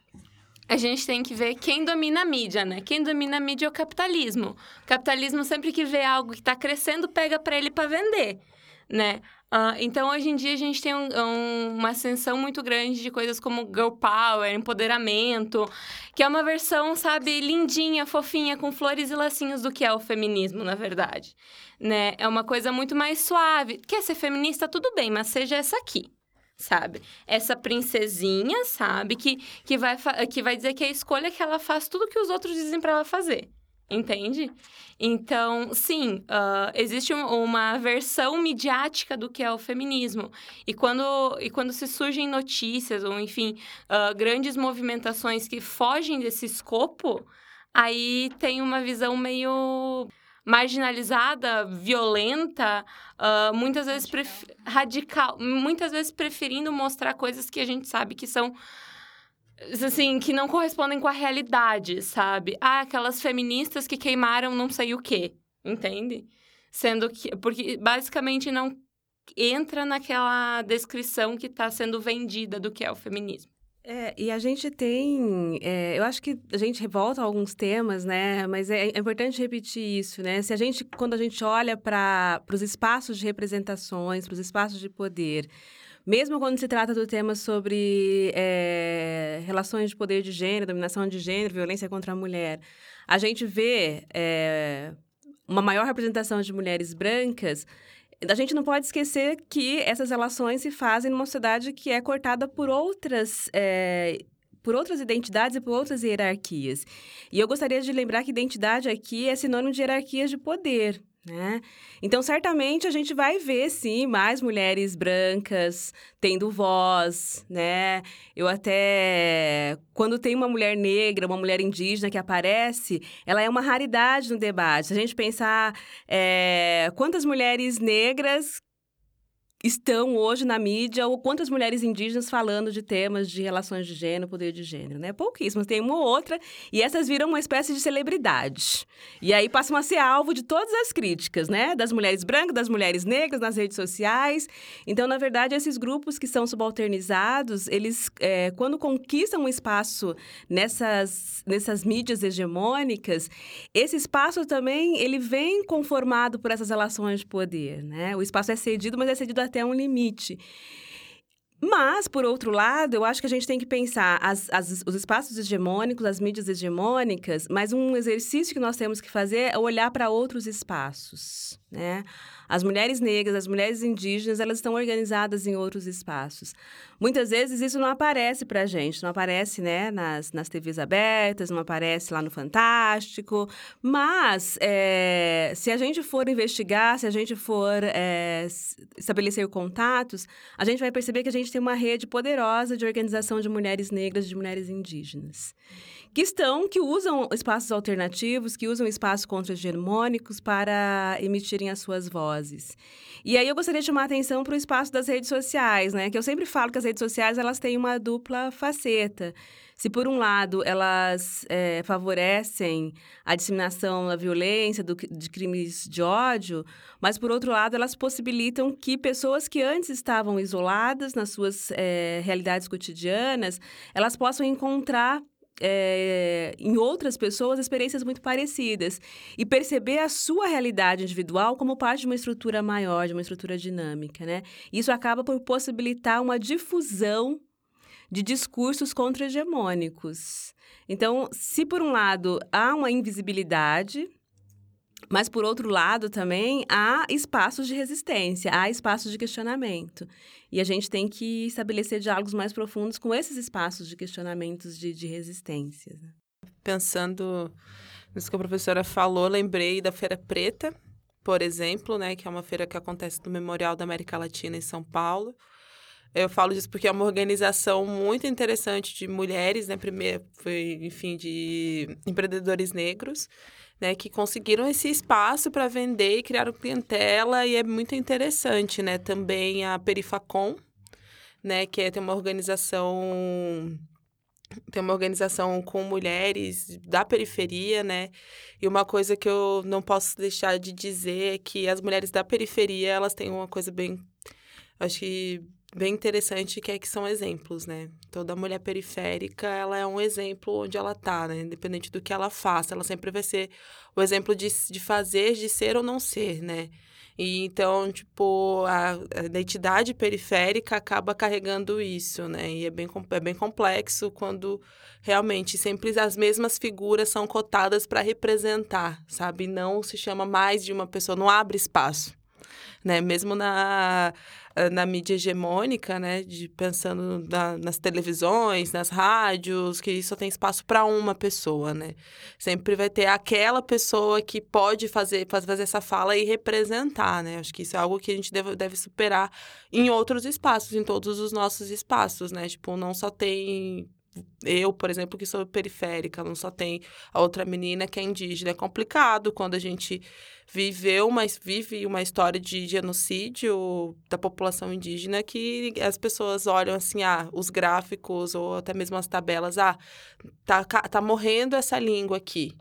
a gente tem que ver quem domina a mídia, né? Quem domina a mídia é o capitalismo. O capitalismo, sempre que vê algo que está crescendo, pega para ele para vender, né? Uh, então, hoje em dia, a gente tem um, um, uma ascensão muito grande de coisas como girl power, empoderamento, que é uma versão, sabe, lindinha, fofinha, com flores e lacinhos do que é o feminismo, na verdade. Né? É uma coisa muito mais suave. Quer ser feminista? Tudo bem, mas seja essa aqui sabe? Essa princesinha, sabe? Que, que, vai, que vai dizer que a escolha é que ela faz tudo que os outros dizem para ela fazer. Entende? Então, sim, uh, existe uma versão midiática do que é o feminismo. E quando, e quando se surgem notícias, ou enfim, uh, grandes movimentações que fogem desse escopo, aí tem uma visão meio marginalizada, violenta, uh, muitas vezes radical, muitas vezes preferindo mostrar coisas que a gente sabe que são assim, que não correspondem com a realidade, sabe? Ah, aquelas feministas que queimaram não sei o quê, entende? Sendo que. Porque basicamente não entra naquela descrição que está sendo vendida do que é o feminismo. É, e a gente tem, é, eu acho que a gente volta a alguns temas, né? Mas é, é importante repetir isso, né? Se a gente, quando a gente olha para os espaços de representações, para os espaços de poder, mesmo quando se trata do tema sobre é, relações de poder de gênero, dominação de gênero, violência contra a mulher, a gente vê é, uma maior representação de mulheres brancas. A gente não pode esquecer que essas relações se fazem numa sociedade que é cortada por outras é, por outras identidades e por outras hierarquias. E eu gostaria de lembrar que identidade aqui é sinônimo de hierarquias de poder. Né? Então, certamente a gente vai ver, sim, mais mulheres brancas tendo voz, né? Eu até. Quando tem uma mulher negra, uma mulher indígena que aparece, ela é uma raridade no debate. Se a gente pensar é, quantas mulheres negras estão hoje na mídia ou quantas mulheres indígenas falando de temas de relações de gênero, poder de gênero, né? Pouquíssimas, tem uma ou outra, e essas viram uma espécie de celebridade. E aí passam a ser alvo de todas as críticas, né? Das mulheres brancas, das mulheres negras nas redes sociais. Então, na verdade, esses grupos que são subalternizados, eles, é, quando conquistam um espaço nessas, nessas mídias hegemônicas, esse espaço também, ele vem conformado por essas relações de poder, né? O espaço é cedido, mas é cedido até um limite. Mas, por outro lado, eu acho que a gente tem que pensar as, as, os espaços hegemônicos, as mídias hegemônicas, mas um exercício que nós temos que fazer é olhar para outros espaços, né? As mulheres negras, as mulheres indígenas, elas estão organizadas em outros espaços. Muitas vezes isso não aparece para a gente, não aparece né, nas, nas TVs abertas, não aparece lá no Fantástico, mas é, se a gente for investigar, se a gente for é, estabelecer contatos, a gente vai perceber que a gente tem uma rede poderosa de organização de mulheres negras, de mulheres indígenas que estão, que usam espaços alternativos, que usam espaços contra-hegemônicos para emitirem as suas vozes. E aí eu gostaria de chamar a atenção para o espaço das redes sociais, né? Que eu sempre falo que as redes sociais elas têm uma dupla faceta. Se por um lado elas é, favorecem a disseminação da violência, do, de crimes de ódio, mas por outro lado elas possibilitam que pessoas que antes estavam isoladas nas suas é, realidades cotidianas, elas possam encontrar é, em outras pessoas experiências muito parecidas e perceber a sua realidade individual como parte de uma estrutura maior, de uma estrutura dinâmica, né? Isso acaba por possibilitar uma difusão de discursos contra-hegemônicos. Então, se por um lado há uma invisibilidade mas, por outro lado, também há espaços de resistência, há espaços de questionamento. E a gente tem que estabelecer diálogos mais profundos com esses espaços de questionamentos de, de resistência. Né? Pensando nisso que a professora falou, lembrei da Feira Preta, por exemplo, né, que é uma feira que acontece no Memorial da América Latina em São Paulo. Eu falo disso porque é uma organização muito interessante de mulheres, né? Primeiro foi, enfim, de empreendedores negros né, que conseguiram esse espaço para vender e criaram clientela e é muito interessante, né? Também a Perifacom, né, que é tem uma organização tem uma organização com mulheres da periferia, né? E uma coisa que eu não posso deixar de dizer é que as mulheres da periferia, elas têm uma coisa bem, acho que bem interessante, que é que são exemplos, né? Toda mulher periférica, ela é um exemplo onde ela tá, né? Independente do que ela faça, ela sempre vai ser o exemplo de, de fazer, de ser ou não ser, né? E então, tipo, a, a identidade periférica acaba carregando isso, né? E é bem, é bem complexo quando realmente sempre as mesmas figuras são cotadas para representar, sabe? Não se chama mais de uma pessoa, não abre espaço né? Mesmo na, na mídia hegemônica, né? De, pensando na, nas televisões, nas rádios, que só tem espaço para uma pessoa, né? Sempre vai ter aquela pessoa que pode fazer, fazer essa fala e representar, né? Acho que isso é algo que a gente deve, deve superar em outros espaços, em todos os nossos espaços, né? Tipo, não só tem eu, por exemplo, que sou periférica, não só tem a outra menina que é indígena. É complicado quando a gente viveu, mas vive uma história de genocídio da população indígena que as pessoas olham assim, ah, os gráficos ou até mesmo as tabelas, ah, tá, tá morrendo essa língua aqui.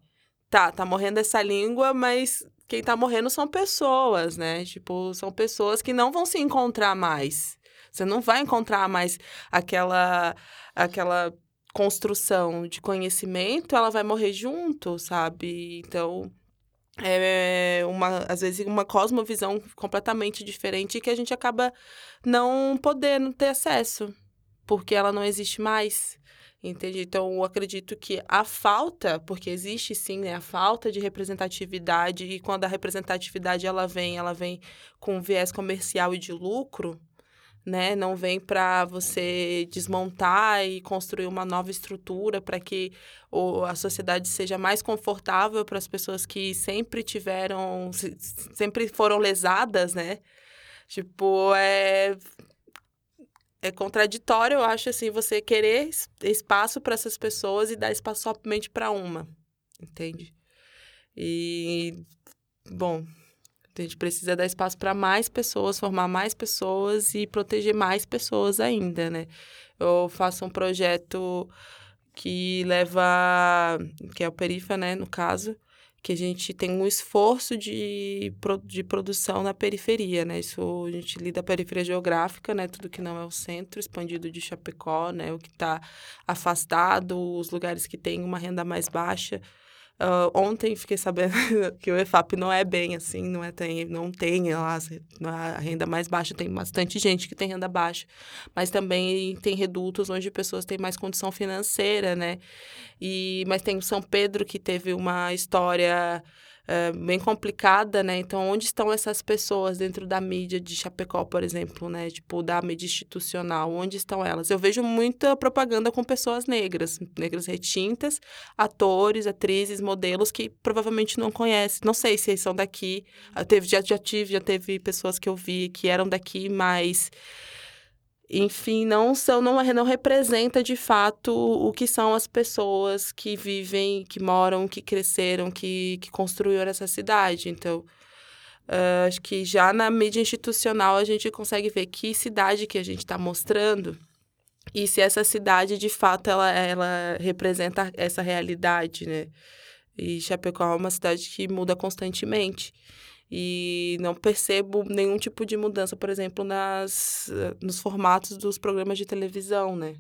Tá, tá morrendo essa língua, mas quem tá morrendo são pessoas, né? Tipo, são pessoas que não vão se encontrar mais. Você não vai encontrar mais aquela aquela construção de conhecimento, ela vai morrer junto, sabe? Então, é uma, às vezes, uma cosmovisão completamente diferente que a gente acaba não podendo ter acesso, porque ela não existe mais. Entende? Então, eu acredito que a falta, porque existe sim, né, a falta de representatividade, e quando a representatividade ela vem, ela vem com viés comercial e de lucro, né? Não vem para você desmontar e construir uma nova estrutura para que o, a sociedade seja mais confortável para as pessoas que sempre tiveram, sempre foram lesadas, né? Tipo, é é contraditório, eu acho assim, você querer espaço para essas pessoas e dar espaço somente para uma, entende? E bom, a gente precisa dar espaço para mais pessoas, formar mais pessoas e proteger mais pessoas ainda, né? Eu faço um projeto que leva, que é o Perifa, né, no caso, que a gente tem um esforço de, de produção na periferia, né? Isso a gente lida a periferia geográfica, né? Tudo que não é o centro expandido de Chapecó, né? O que está afastado, os lugares que têm uma renda mais baixa. Uh, ontem fiquei sabendo que o EFAP não é bem assim, não é tem, não tem lá a renda mais baixa, tem bastante gente que tem renda baixa, mas também tem redutos onde pessoas têm mais condição financeira, né? E mas tem o São Pedro que teve uma história bem complicada, né? Então, onde estão essas pessoas dentro da mídia de Chapecó, por exemplo, né? Tipo, da mídia institucional, onde estão elas? Eu vejo muita propaganda com pessoas negras, negras retintas, atores, atrizes, modelos que provavelmente não conhecem. Não sei se eles são daqui. Teve, já, já tive, já teve pessoas que eu vi que eram daqui, mas enfim, não são, não, não representa de fato o que são as pessoas que vivem, que moram, que cresceram, que, que construíram essa cidade. Então, uh, acho que já na mídia institucional a gente consegue ver que cidade que a gente está mostrando e se essa cidade de fato ela, ela representa essa realidade, né? E Chapecó é uma cidade que muda constantemente e não percebo nenhum tipo de mudança, por exemplo, nas, nos formatos dos programas de televisão, né?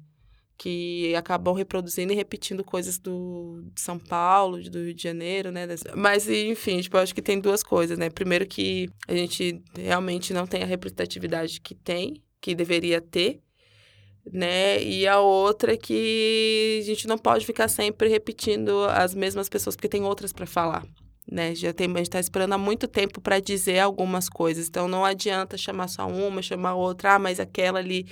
Que acabam reproduzindo e repetindo coisas do, de São Paulo, do Rio de Janeiro, né? Mas, enfim, tipo, eu acho que tem duas coisas, né? Primeiro que a gente realmente não tem a representatividade que tem, que deveria ter, né? E a outra é que a gente não pode ficar sempre repetindo as mesmas pessoas, porque tem outras para falar né? Já tem, a gente está esperando há muito tempo para dizer algumas coisas. Então não adianta chamar só uma, chamar outra, ah, mas aquela ali,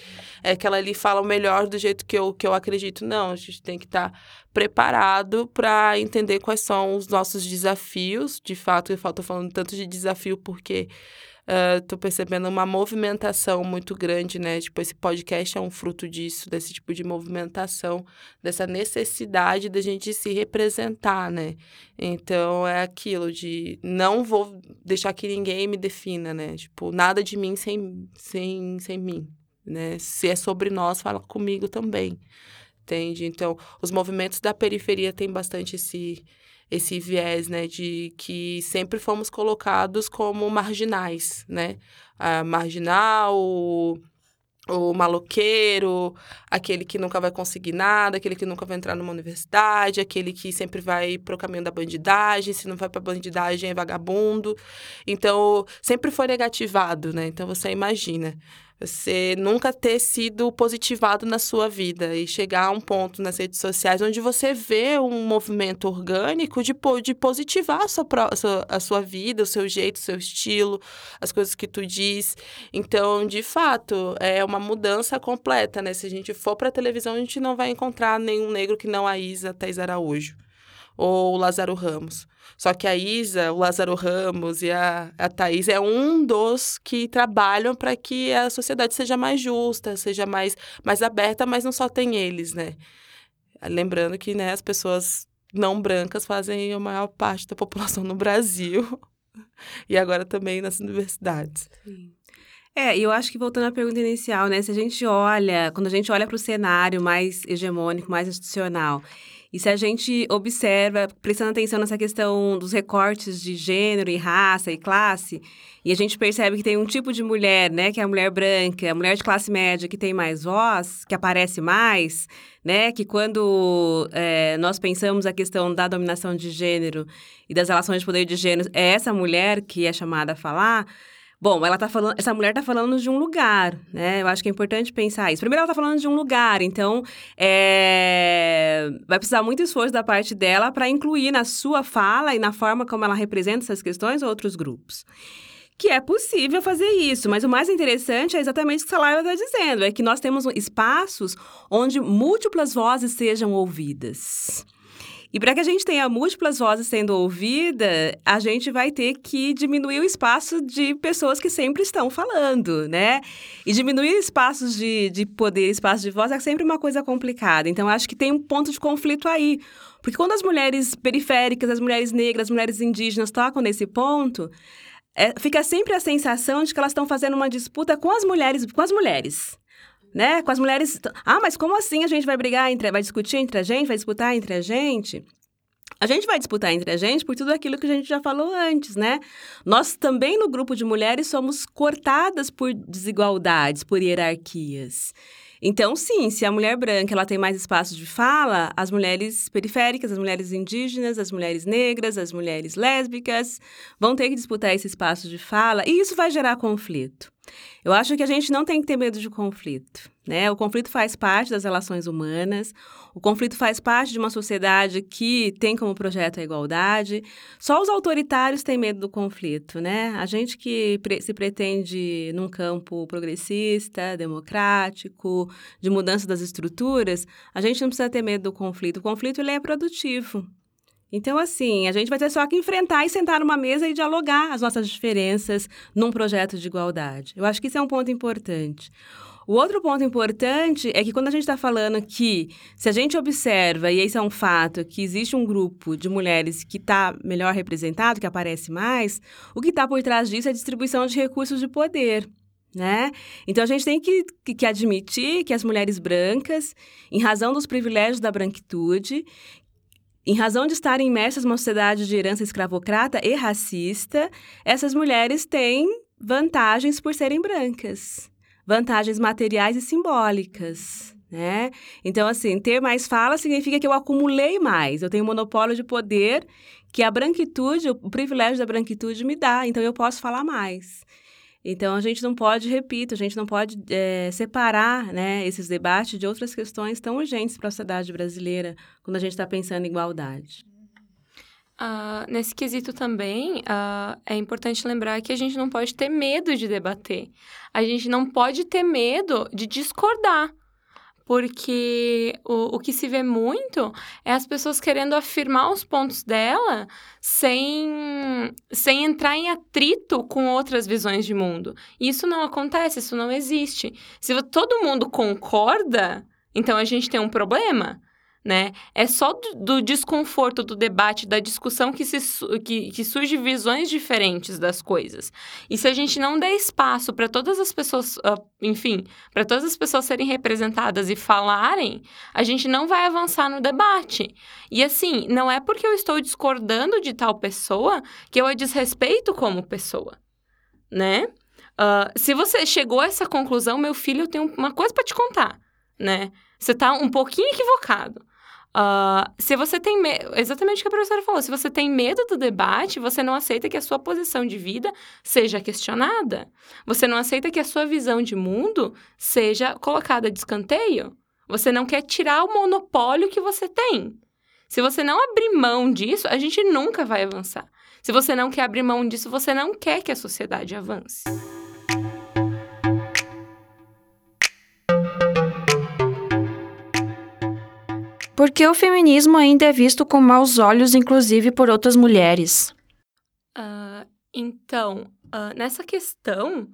aquela ali fala o melhor do jeito que eu, que eu acredito. Não, a gente tem que estar tá preparado para entender quais são os nossos desafios. De fato, eu estou falando tanto de desafio porque estou uh, percebendo uma movimentação muito grande, né? Tipo, esse podcast é um fruto disso, desse tipo de movimentação, dessa necessidade da gente se representar, né? Então, é aquilo de não vou deixar que ninguém me defina, né? Tipo, nada de mim sem, sem, sem mim, né? Se é sobre nós, fala comigo também. entende? Então, os movimentos da periferia têm bastante esse esse viés, né, de que sempre fomos colocados como marginais, né? A marginal, o maloqueiro, aquele que nunca vai conseguir nada, aquele que nunca vai entrar numa universidade, aquele que sempre vai pro caminho da bandidagem, se não vai pra bandidagem é vagabundo. Então, sempre foi negativado, né? Então, você imagina, você nunca ter sido positivado na sua vida e chegar a um ponto nas redes sociais onde você vê um movimento orgânico de, de positivar a sua, a sua vida, o seu jeito, o seu estilo, as coisas que tu diz. Então, de fato, é uma mudança completa, né? Se a gente for para televisão, a gente não vai encontrar nenhum negro que não a Isa Thais Araújo ou o Lázaro Ramos. Só que a Isa, o Lázaro Ramos e a, a Thaís é um dos que trabalham para que a sociedade seja mais justa, seja mais, mais aberta, mas não só tem eles, né? Lembrando que né, as pessoas não brancas fazem a maior parte da população no Brasil e agora também nas universidades. Sim. É, eu acho que voltando à pergunta inicial, né? Se a gente olha, quando a gente olha para o cenário mais hegemônico, mais institucional, e se a gente observa, prestando atenção nessa questão dos recortes de gênero e raça e classe, e a gente percebe que tem um tipo de mulher, né, que é a mulher branca, a mulher de classe média que tem mais voz, que aparece mais, né, que quando é, nós pensamos a questão da dominação de gênero e das relações de poder de gênero, é essa mulher que é chamada a falar. Bom, ela tá falando, essa mulher está falando de um lugar, né? Eu acho que é importante pensar isso. Primeiro, ela está falando de um lugar, então é... vai precisar muito esforço da parte dela para incluir na sua fala e na forma como ela representa essas questões outros grupos. Que é possível fazer isso, mas o mais interessante é exatamente o que a Laila está dizendo: é que nós temos espaços onde múltiplas vozes sejam ouvidas. E para que a gente tenha múltiplas vozes sendo ouvidas, a gente vai ter que diminuir o espaço de pessoas que sempre estão falando, né? E diminuir espaços de, de poder, espaços de voz é sempre uma coisa complicada. Então, acho que tem um ponto de conflito aí. Porque quando as mulheres periféricas, as mulheres negras, as mulheres indígenas tocam nesse ponto, é, fica sempre a sensação de que elas estão fazendo uma disputa com as mulheres, com as mulheres né? Com as mulheres. Ah, mas como assim a gente vai brigar entre. vai discutir entre a gente, vai disputar entre a gente? A gente vai disputar entre a gente por tudo aquilo que a gente já falou antes, né? Nós também no grupo de mulheres somos cortadas por desigualdades, por hierarquias. Então, sim, se a mulher branca ela tem mais espaço de fala, as mulheres periféricas, as mulheres indígenas, as mulheres negras, as mulheres lésbicas vão ter que disputar esse espaço de fala e isso vai gerar conflito. Eu acho que a gente não tem que ter medo de conflito, né? O conflito faz parte das relações humanas, o conflito faz parte de uma sociedade que tem como projeto a igualdade. Só os autoritários têm medo do conflito, né? A gente que se pretende num campo progressista, democrático, de mudança das estruturas, a gente não precisa ter medo do conflito. O conflito ele é produtivo. Então, assim, a gente vai ter só que enfrentar e sentar numa mesa e dialogar as nossas diferenças num projeto de igualdade. Eu acho que isso é um ponto importante. O outro ponto importante é que quando a gente está falando que, se a gente observa, e isso é um fato, que existe um grupo de mulheres que está melhor representado, que aparece mais, o que está por trás disso é a distribuição de recursos de poder. Né? Então a gente tem que, que, que, admitir que as mulheres brancas, em razão dos privilégios da branquitude, em razão de estarem imersas numa sociedade de herança escravocrata e racista, essas mulheres têm vantagens por serem brancas, vantagens materiais e simbólicas. Né? Então, assim, ter mais fala significa que eu acumulei mais, eu tenho um monopólio de poder que a branquitude, o privilégio da branquitude me dá, então eu posso falar mais. Então, a gente não pode, repito, a gente não pode é, separar né, esses debates de outras questões tão urgentes para a sociedade brasileira, quando a gente está pensando em igualdade. Uh, nesse quesito também, uh, é importante lembrar que a gente não pode ter medo de debater. A gente não pode ter medo de discordar porque o, o que se vê muito é as pessoas querendo afirmar os pontos dela sem, sem entrar em atrito com outras visões de mundo. Isso não acontece, isso não existe. Se todo mundo concorda, então a gente tem um problema. Né? É só do, do, desconforto do debate, da discussão que, se, que, que surge visões diferentes das coisas. E se a gente não der espaço para todas as pessoas, uh, enfim, para todas as pessoas serem representadas e falarem, a gente não vai avançar no debate. E assim, não é porque eu estou discordando de tal pessoa que eu a desrespeito como pessoa, né? Uh, se você chegou a essa conclusão, meu filho, eu tenho uma coisa para te contar, né? Você está um pouquinho equivocado. Uh, se você tem medo, exatamente o que a professora falou, se você tem medo do debate, você não aceita que a sua posição de vida seja questionada. Você não aceita que a sua visão de mundo seja colocada de escanteio. Você não quer tirar o monopólio que você tem. Se você não abrir mão disso, a gente nunca vai avançar. Se você não quer abrir mão disso, você não quer que a sociedade avance. Porque o feminismo ainda é visto com maus olhos, inclusive por outras mulheres? Uh, então, uh, nessa questão,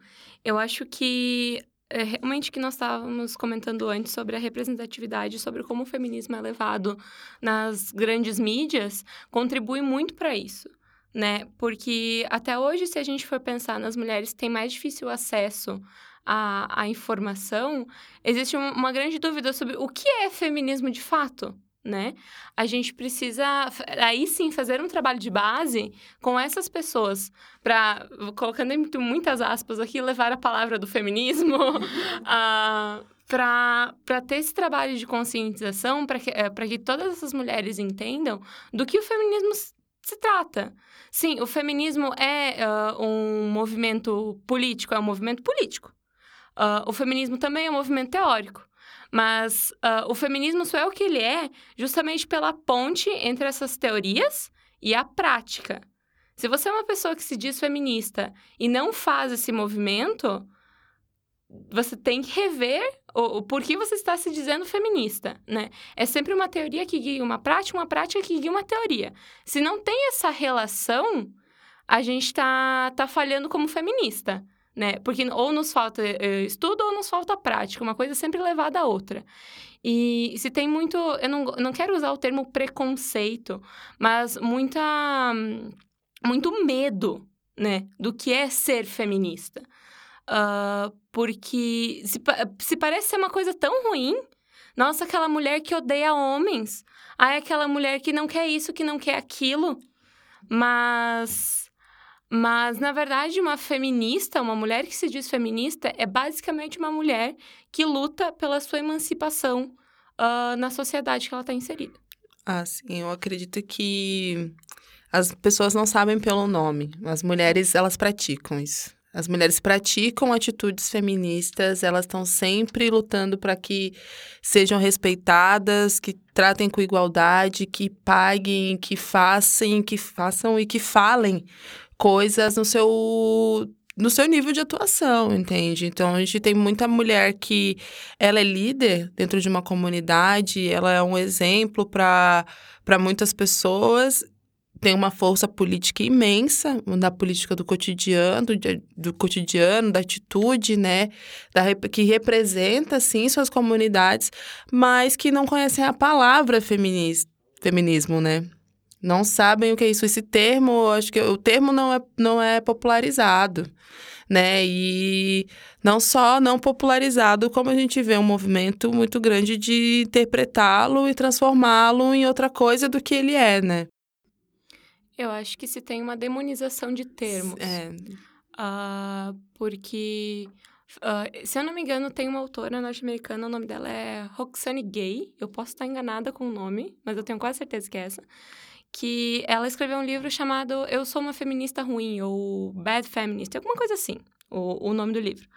eu acho que é realmente que nós estávamos comentando antes sobre a representatividade, sobre como o feminismo é levado nas grandes mídias, contribui muito para isso. Né? Porque até hoje, se a gente for pensar nas mulheres que têm mais difícil acesso a, a informação, existe uma grande dúvida sobre o que é feminismo de fato, né? A gente precisa, aí sim, fazer um trabalho de base com essas pessoas, para, colocando em muitas aspas aqui, levar a palavra do feminismo, uh, para ter esse trabalho de conscientização, para que, é, que todas essas mulheres entendam do que o feminismo se trata. Sim, o feminismo é uh, um movimento político, é um movimento político. Uh, o feminismo também é um movimento teórico. Mas uh, o feminismo só é o que ele é justamente pela ponte entre essas teorias e a prática. Se você é uma pessoa que se diz feminista e não faz esse movimento, você tem que rever o, o porquê você está se dizendo feminista, né? É sempre uma teoria que guia uma prática, uma prática que guia uma teoria. Se não tem essa relação, a gente está tá falhando como feminista né? Porque ou nos falta uh, estudo ou nos falta prática, uma coisa sempre levada à outra. E se tem muito, eu não, não quero usar o termo preconceito, mas muita muito medo, né, do que é ser feminista. Uh, porque se, se parece ser uma coisa tão ruim, nossa, aquela mulher que odeia homens, ai, aquela mulher que não quer isso, que não quer aquilo, mas mas, na verdade, uma feminista, uma mulher que se diz feminista, é basicamente uma mulher que luta pela sua emancipação uh, na sociedade que ela está inserida. Ah, sim. Eu acredito que as pessoas não sabem pelo nome. As mulheres, elas praticam isso. As mulheres praticam atitudes feministas, elas estão sempre lutando para que sejam respeitadas, que tratem com igualdade, que paguem, que façam, que façam e que falem coisas no seu no seu nível de atuação, entende? Então a gente tem muita mulher que ela é líder dentro de uma comunidade, ela é um exemplo para muitas pessoas, tem uma força política imensa da política do cotidiano, do, do cotidiano, da atitude, né, da, que representa sim suas comunidades, mas que não conhecem a palavra feminis, feminismo, né? Não sabem o que é isso. Esse termo, acho que o termo não é, não é popularizado, né? E não só não popularizado, como a gente vê um movimento muito grande de interpretá-lo e transformá-lo em outra coisa do que ele é, né? Eu acho que se tem uma demonização de termos. É. Uh, porque, uh, se eu não me engano, tem uma autora norte-americana, o nome dela é Roxane Gay. Eu posso estar enganada com o nome, mas eu tenho quase certeza que é essa que ela escreveu um livro chamado Eu Sou Uma Feminista Ruim, ou Bad Feminist, alguma coisa assim, o, o nome do livro.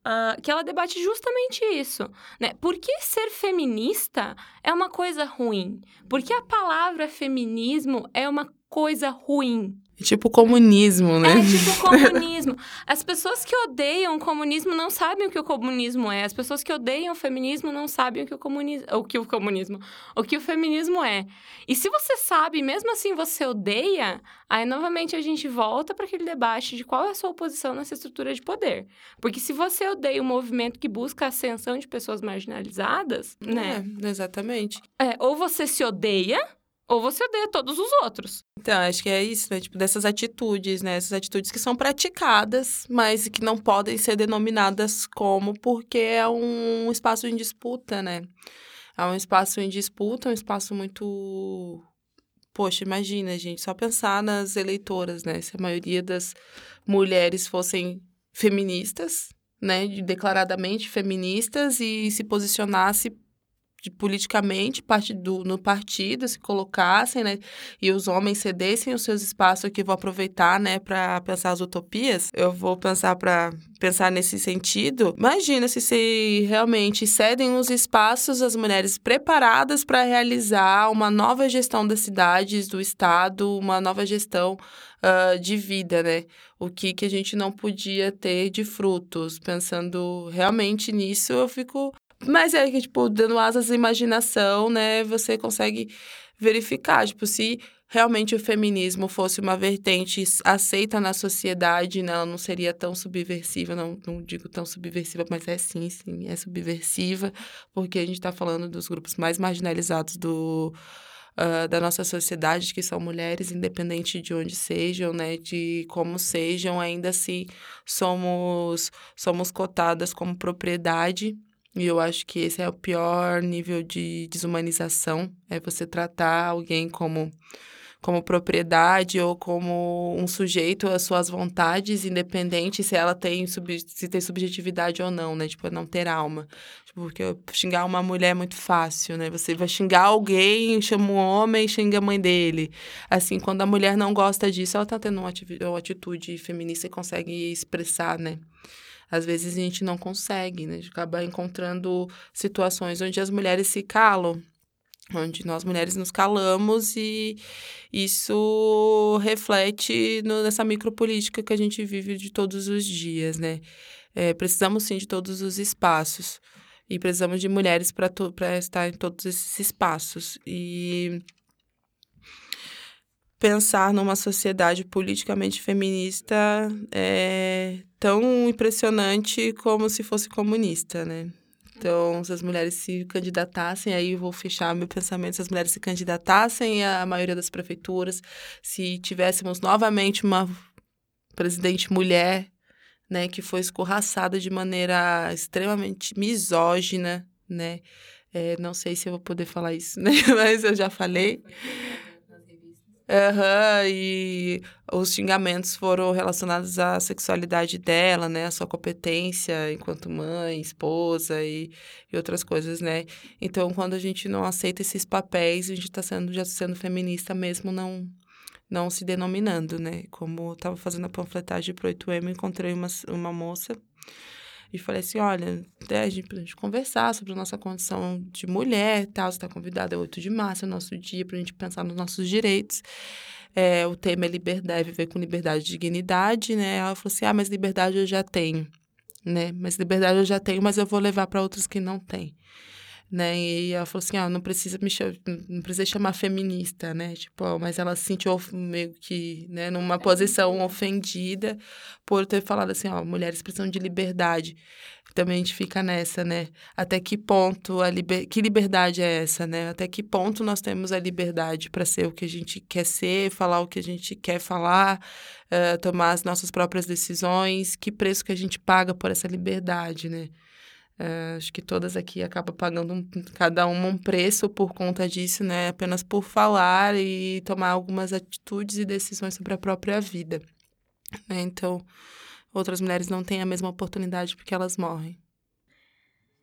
Uh, que ela debate justamente isso, né? Por que ser feminista é uma coisa ruim? Por que a palavra feminismo é uma coisa ruim? Tipo comunismo, né? É tipo comunismo. As pessoas que odeiam o comunismo não sabem o que o comunismo é. As pessoas que odeiam o feminismo não sabem o que o comunismo, o que o comunismo, o que o feminismo é. E se você sabe, mesmo assim você odeia, aí novamente a gente volta para aquele debate de qual é a sua posição nessa estrutura de poder. Porque se você odeia o um movimento que busca a ascensão de pessoas marginalizadas, né? É, exatamente. É, ou você se odeia ou você odeia todos os outros. Então, acho que é isso, né? Tipo, dessas atitudes, né? Essas atitudes que são praticadas, mas que não podem ser denominadas como, porque é um espaço em disputa, né? É um espaço em disputa, um espaço muito. Poxa, imagina, gente, só pensar nas eleitoras, né? Se a maioria das mulheres fossem feministas, né? Declaradamente feministas e se posicionasse de, politicamente parte do, no partido se colocassem, né, e os homens cedessem os seus espaços que vou aproveitar, né, para pensar as utopias. Eu vou pensar para pensar nesse sentido. Imagina se se realmente cedem os espaços às mulheres preparadas para realizar uma nova gestão das cidades, do estado, uma nova gestão uh, de vida, né? O que que a gente não podia ter de frutos. Pensando realmente nisso, eu fico mas é que, tipo, dando asas à imaginação, né, você consegue verificar, tipo, se realmente o feminismo fosse uma vertente aceita na sociedade, né, ela não seria tão subversiva, não, não digo tão subversiva, mas é sim, sim, é subversiva, porque a gente está falando dos grupos mais marginalizados do, uh, da nossa sociedade, que são mulheres, independente de onde sejam, né, de como sejam, ainda assim somos, somos cotadas como propriedade, e eu acho que esse é o pior nível de desumanização, é você tratar alguém como como propriedade ou como um sujeito às suas vontades, independente se ela tem sub, se tem subjetividade ou não, né? Tipo, não ter alma. Tipo, porque xingar uma mulher é muito fácil, né? Você vai xingar alguém, chama um homem, xinga a mãe dele. Assim, quando a mulher não gosta disso, ela tá tendo uma atitude feminista e consegue expressar, né? Às vezes a gente não consegue, né? A gente acaba encontrando situações onde as mulheres se calam, onde nós mulheres nos calamos e isso reflete no, nessa micropolítica que a gente vive de todos os dias, né? É, precisamos sim de todos os espaços e precisamos de mulheres para estar em todos esses espaços. E pensar numa sociedade politicamente feminista é tão impressionante como se fosse comunista, né? Então, se as mulheres se candidatassem, aí eu vou fechar meu pensamento, se as mulheres se candidatassem à maioria das prefeituras, se tivéssemos novamente uma presidente mulher, né, que foi escorraçada de maneira extremamente misógina, né? É, não sei se eu vou poder falar isso, né? Mas eu já falei. Uhum, e os xingamentos foram relacionados à sexualidade dela, né? A sua competência enquanto mãe, esposa e, e outras coisas, né? Então, quando a gente não aceita esses papéis, a gente está sendo, já sendo feminista mesmo, não não se denominando, né? Como eu estava fazendo a panfletagem pro 8M, encontrei uma, uma moça e falei assim, olha, até a gente, pra gente conversar sobre a nossa condição de mulher tal, você está convidada é 8 de março, é o nosso dia para a gente pensar nos nossos direitos. É, o tema é liberdade, viver com liberdade e dignidade, né? Ela falou assim, ah, mas liberdade eu já tenho, né? Mas liberdade eu já tenho, mas eu vou levar para outros que não têm né? E ela falou assim, ah, não precisa me chamar, não precisa chamar feminista, né? Tipo, mas ela se sentiu meio que, né, numa posição ofendida por ter falado assim, ó, mulheres precisam de liberdade. Também a gente fica nessa, né? Até que ponto a liber... que liberdade é essa, né? Até que ponto nós temos a liberdade para ser o que a gente quer ser, falar o que a gente quer falar, uh, tomar as nossas próprias decisões, que preço que a gente paga por essa liberdade, né? É, acho que todas aqui acabam pagando um, cada uma um preço por conta disso, né? Apenas por falar e tomar algumas atitudes e decisões sobre a própria vida. Né? Então, outras mulheres não têm a mesma oportunidade porque elas morrem.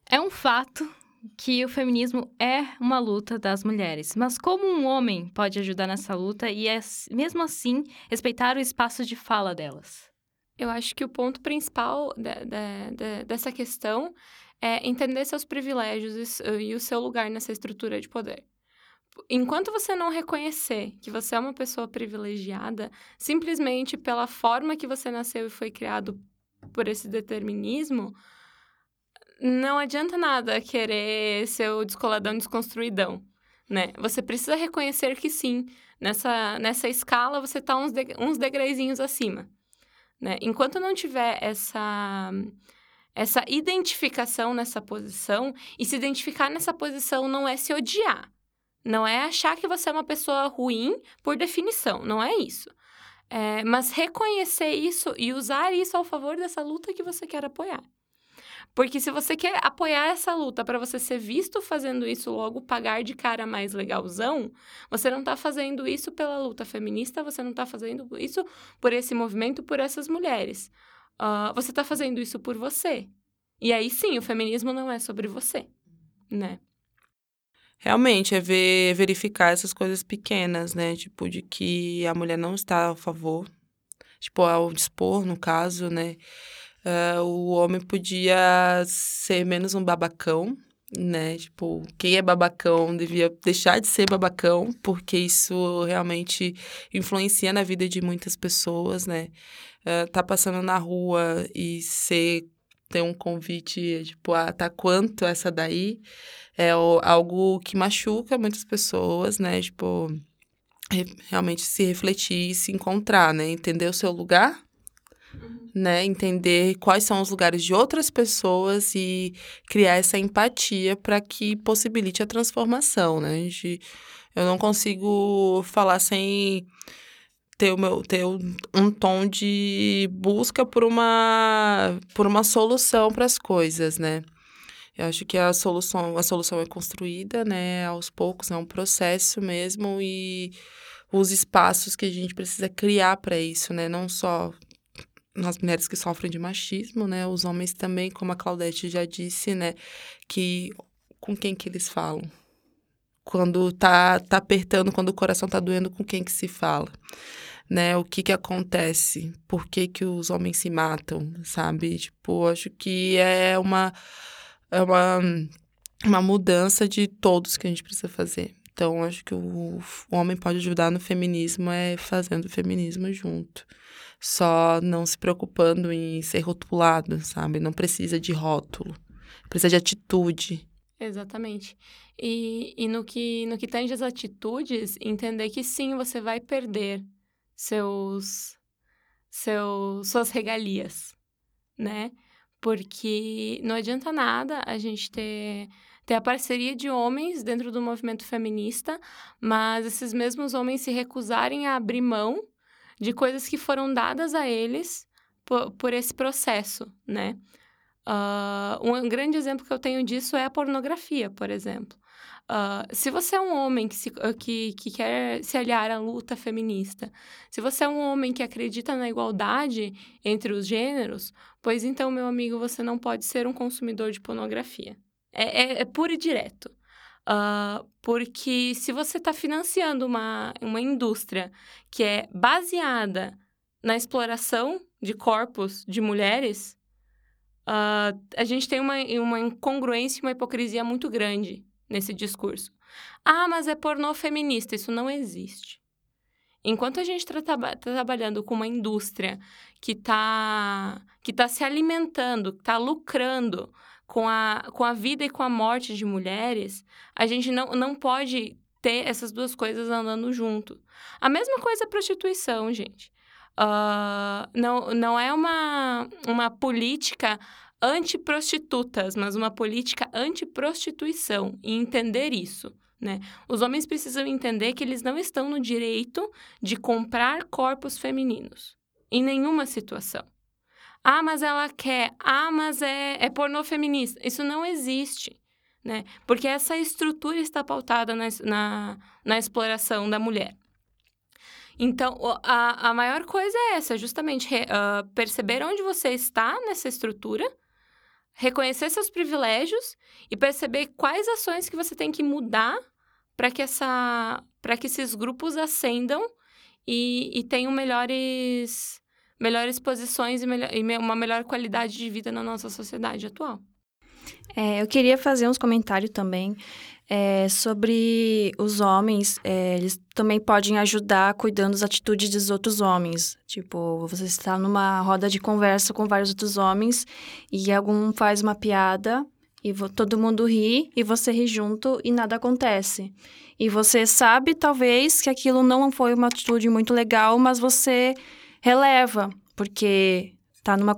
É um fato que o feminismo é uma luta das mulheres, mas como um homem pode ajudar nessa luta e, é, mesmo assim, respeitar o espaço de fala delas? Eu acho que o ponto principal de, de, de, dessa questão é entender seus privilégios e, e o seu lugar nessa estrutura de poder. enquanto você não reconhecer que você é uma pessoa privilegiada, simplesmente pela forma que você nasceu e foi criado por esse determinismo, não adianta nada querer ser o descoladão desconstruidão, né? Você precisa reconhecer que sim, nessa, nessa escala você está uns, de, uns degraizinhos acima, né? Enquanto não tiver essa essa identificação nessa posição, e se identificar nessa posição não é se odiar, não é achar que você é uma pessoa ruim por definição, não é isso. É, mas reconhecer isso e usar isso ao favor dessa luta que você quer apoiar. Porque se você quer apoiar essa luta para você ser visto fazendo isso, logo pagar de cara mais legalzão, você não está fazendo isso pela luta feminista, você não está fazendo isso por esse movimento, por essas mulheres. Uh, você está fazendo isso por você. E aí sim, o feminismo não é sobre você, né? Realmente, é ver, verificar essas coisas pequenas, né? Tipo, de que a mulher não está a favor, tipo, ao dispor, no caso, né? Uh, o homem podia ser menos um babacão, né? Tipo, quem é babacão devia deixar de ser babacão, porque isso realmente influencia na vida de muitas pessoas, né? Uh, tá passando na rua e ser ter um convite, tipo, ah, tá quanto essa daí? é algo que machuca muitas pessoas, né? Tipo, realmente se refletir e se encontrar, né? Entender o seu lugar, uhum. né? Entender quais são os lugares de outras pessoas e criar essa empatia para que possibilite a transformação, né? A gente, eu não consigo falar sem ter, o meu, ter um tom de busca por uma, por uma solução para as coisas, né? Eu acho que a solução, a solução é construída, né, aos poucos, é um processo mesmo e os espaços que a gente precisa criar para isso, né, não só nas mulheres que sofrem de machismo, né, os homens também, como a Claudete já disse, né, que com quem que eles falam? Quando tá, tá apertando, quando o coração tá doendo, com quem que se fala? Né, o que que acontece? Por que que os homens se matam, sabe? Tipo, acho que é uma é uma, uma mudança de todos que a gente precisa fazer. Então, acho que o, o homem pode ajudar no feminismo é fazendo o feminismo junto. Só não se preocupando em ser rotulado, sabe? Não precisa de rótulo. Precisa de atitude. Exatamente. E, e no, que, no que tange as atitudes, entender que sim, você vai perder seus, seus, suas regalias, né? Porque não adianta nada a gente ter, ter a parceria de homens dentro do movimento feminista, mas esses mesmos homens se recusarem a abrir mão de coisas que foram dadas a eles por, por esse processo, né? Uh, um grande exemplo que eu tenho disso é a pornografia, por exemplo. Uh, se você é um homem que, se, que, que quer se aliar à luta feminista, se você é um homem que acredita na igualdade entre os gêneros, pois então, meu amigo, você não pode ser um consumidor de pornografia. É, é, é puro e direto. Uh, porque se você está financiando uma, uma indústria que é baseada na exploração de corpos de mulheres, uh, a gente tem uma, uma incongruência e uma hipocrisia muito grande nesse discurso. Ah, mas é pornô feminista. Isso não existe. Enquanto a gente está tá trabalhando com uma indústria que está que tá se alimentando, que está lucrando com a, com a vida e com a morte de mulheres, a gente não, não pode ter essas duas coisas andando junto. A mesma coisa a prostituição, gente. Uh, não, não é uma, uma política antiprostitutas, mas uma política antiprostituição e entender isso. Né? Os homens precisam entender que eles não estão no direito de comprar corpos femininos, em nenhuma situação. Ah, mas ela quer. Ah, mas é, é pornô feminista. Isso não existe, né? Porque essa estrutura está pautada na, na, na exploração da mulher. Então, a, a maior coisa é essa, justamente uh, perceber onde você está nessa estrutura reconhecer seus privilégios e perceber quais ações que você tem que mudar para que essa para que esses grupos ascendam e, e tenham melhores melhores posições e, melhor, e uma melhor qualidade de vida na nossa sociedade atual. É, eu queria fazer uns comentários também é, sobre os homens. É, eles também podem ajudar cuidando das atitudes dos outros homens. Tipo, você está numa roda de conversa com vários outros homens e algum faz uma piada e todo mundo ri e você ri junto e nada acontece. E você sabe, talvez, que aquilo não foi uma atitude muito legal, mas você releva, porque tá numa,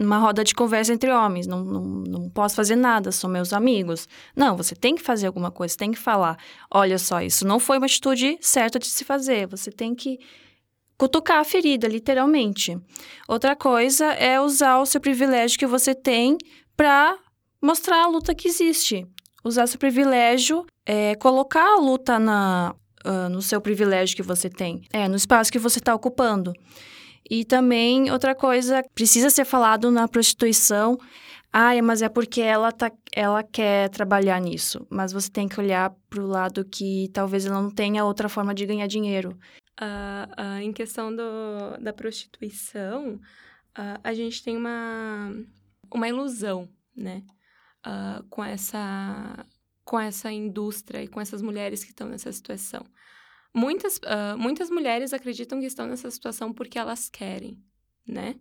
numa roda de conversa entre homens, não, não, não posso fazer nada, são meus amigos. Não, você tem que fazer alguma coisa, tem que falar. Olha só, isso não foi uma atitude certa de se fazer, você tem que cutucar a ferida, literalmente. Outra coisa é usar o seu privilégio que você tem para mostrar a luta que existe. Usar seu privilégio, é, colocar a luta na, uh, no seu privilégio que você tem, é, no espaço que você está ocupando. E também, outra coisa, precisa ser falado na prostituição. Ah, mas é porque ela, tá, ela quer trabalhar nisso. Mas você tem que olhar para o lado que talvez ela não tenha outra forma de ganhar dinheiro. Uh, uh, em questão do, da prostituição, uh, a gente tem uma, uma ilusão, né? com, essa, com essa indústria e com essas mulheres que estão nessa situação. Muitas, uh, muitas mulheres acreditam que estão nessa situação porque elas querem, né?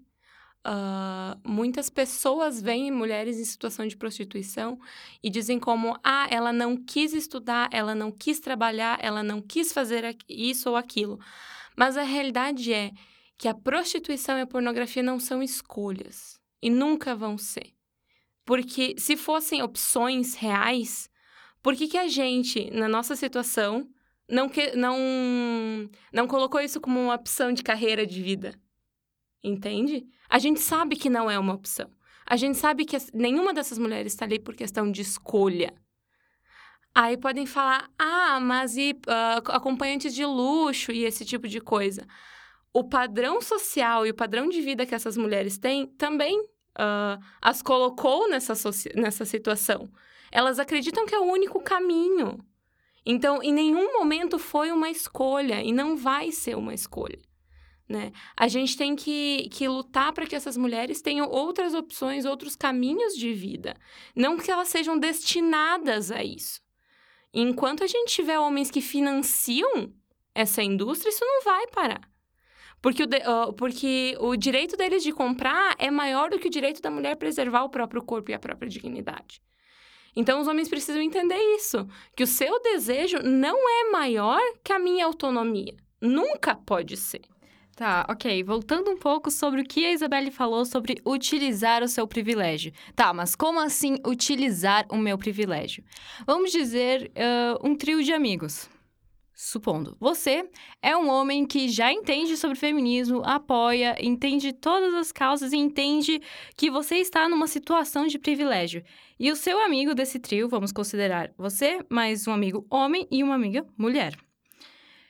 Uh, muitas pessoas veem mulheres em situação de prostituição e dizem como, ah, ela não quis estudar, ela não quis trabalhar, ela não quis fazer isso ou aquilo. Mas a realidade é que a prostituição e a pornografia não são escolhas e nunca vão ser. Porque se fossem opções reais, por que, que a gente, na nossa situação, não, que, não, não colocou isso como uma opção de carreira de vida. Entende? A gente sabe que não é uma opção. A gente sabe que nenhuma dessas mulheres está ali por questão de escolha. Aí podem falar, ah, mas e uh, acompanhantes de luxo e esse tipo de coisa. O padrão social e o padrão de vida que essas mulheres têm também uh, as colocou nessa, nessa situação. Elas acreditam que é o único caminho. Então, em nenhum momento foi uma escolha e não vai ser uma escolha. Né? A gente tem que, que lutar para que essas mulheres tenham outras opções, outros caminhos de vida. Não que elas sejam destinadas a isso. Enquanto a gente tiver homens que financiam essa indústria, isso não vai parar. Porque o, de, uh, porque o direito deles de comprar é maior do que o direito da mulher preservar o próprio corpo e a própria dignidade. Então, os homens precisam entender isso: que o seu desejo não é maior que a minha autonomia. Nunca pode ser. Tá, ok. Voltando um pouco sobre o que a Isabelle falou sobre utilizar o seu privilégio. Tá, mas como assim utilizar o meu privilégio? Vamos dizer uh, um trio de amigos. Supondo, você é um homem que já entende sobre feminismo, apoia, entende todas as causas e entende que você está numa situação de privilégio. E o seu amigo desse trio, vamos considerar você, mais um amigo homem e uma amiga mulher.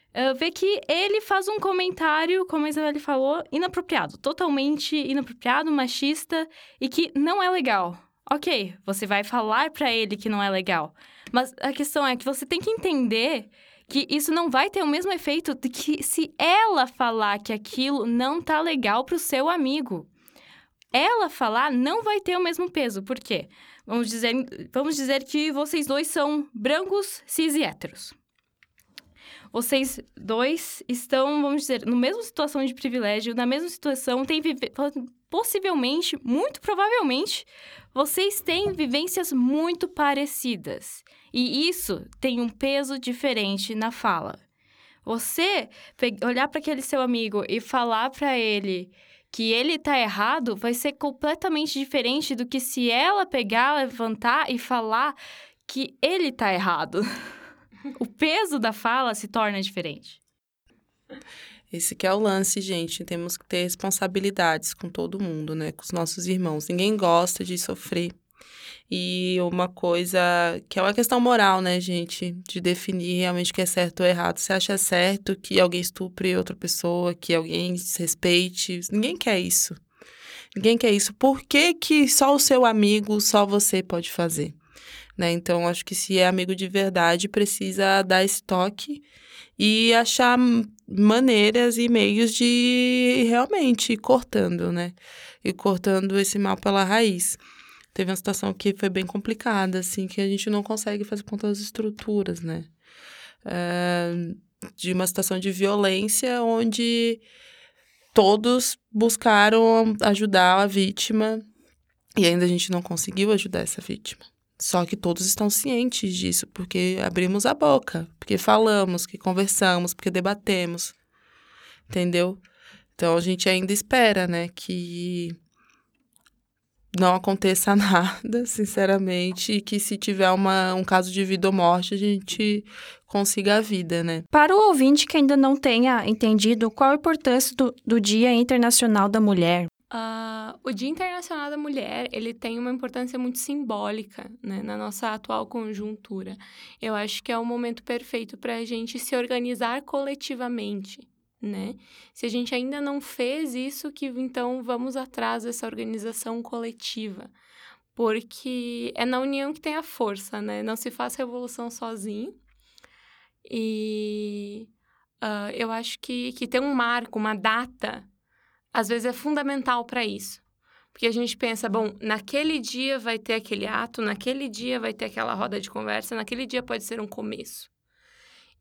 Uh, vê que ele faz um comentário, como a Isabelle falou, inapropriado, totalmente inapropriado, machista e que não é legal. Ok, você vai falar para ele que não é legal, mas a questão é que você tem que entender que isso não vai ter o mesmo efeito de que se ela falar que aquilo não tá legal pro seu amigo. Ela falar não vai ter o mesmo peso. Por quê? Vamos dizer, vamos dizer que vocês dois são brancos, cis e héteros. Vocês dois estão, vamos dizer, na mesma situação de privilégio, na mesma situação, tem possivelmente, muito provavelmente, vocês têm vivências muito parecidas. E isso tem um peso diferente na fala. Você olhar para aquele seu amigo e falar para ele que ele tá errado vai ser completamente diferente do que se ela pegar, levantar e falar que ele tá errado. o peso da fala se torna diferente. Esse que é o lance, gente. Temos que ter responsabilidades com todo mundo, né? Com os nossos irmãos. Ninguém gosta de sofrer. E uma coisa que é uma questão moral, né, gente? De definir realmente o que é certo ou errado. Você acha certo que alguém estupre outra pessoa, que alguém desrespeite? Ninguém quer isso. Ninguém quer isso. Por que, que só o seu amigo, só você pode fazer? Né? Então, acho que se é amigo de verdade, precisa dar estoque e achar maneiras e meios de realmente ir cortando, né? E cortando esse mal pela raiz. Teve uma situação que foi bem complicada, assim, que a gente não consegue fazer com todas as estruturas, né? É, de uma situação de violência onde todos buscaram ajudar a vítima e ainda a gente não conseguiu ajudar essa vítima. Só que todos estão cientes disso, porque abrimos a boca, porque falamos, que conversamos, porque debatemos. Entendeu? Então a gente ainda espera, né, que não aconteça nada, sinceramente, e que se tiver uma, um caso de vida ou morte, a gente consiga a vida, né? Para o ouvinte que ainda não tenha entendido, qual a importância do, do Dia Internacional da Mulher? Uh, o Dia Internacional da Mulher, ele tem uma importância muito simbólica, né, na nossa atual conjuntura. Eu acho que é o momento perfeito para a gente se organizar coletivamente, né? Se a gente ainda não fez isso, que então vamos atrás dessa organização coletiva, porque é na união que tem a força, né? Não se faz revolução sozinho. E uh, eu acho que, que ter um marco, uma data, às vezes é fundamental para isso. Porque a gente pensa, bom, naquele dia vai ter aquele ato, naquele dia vai ter aquela roda de conversa, naquele dia pode ser um começo.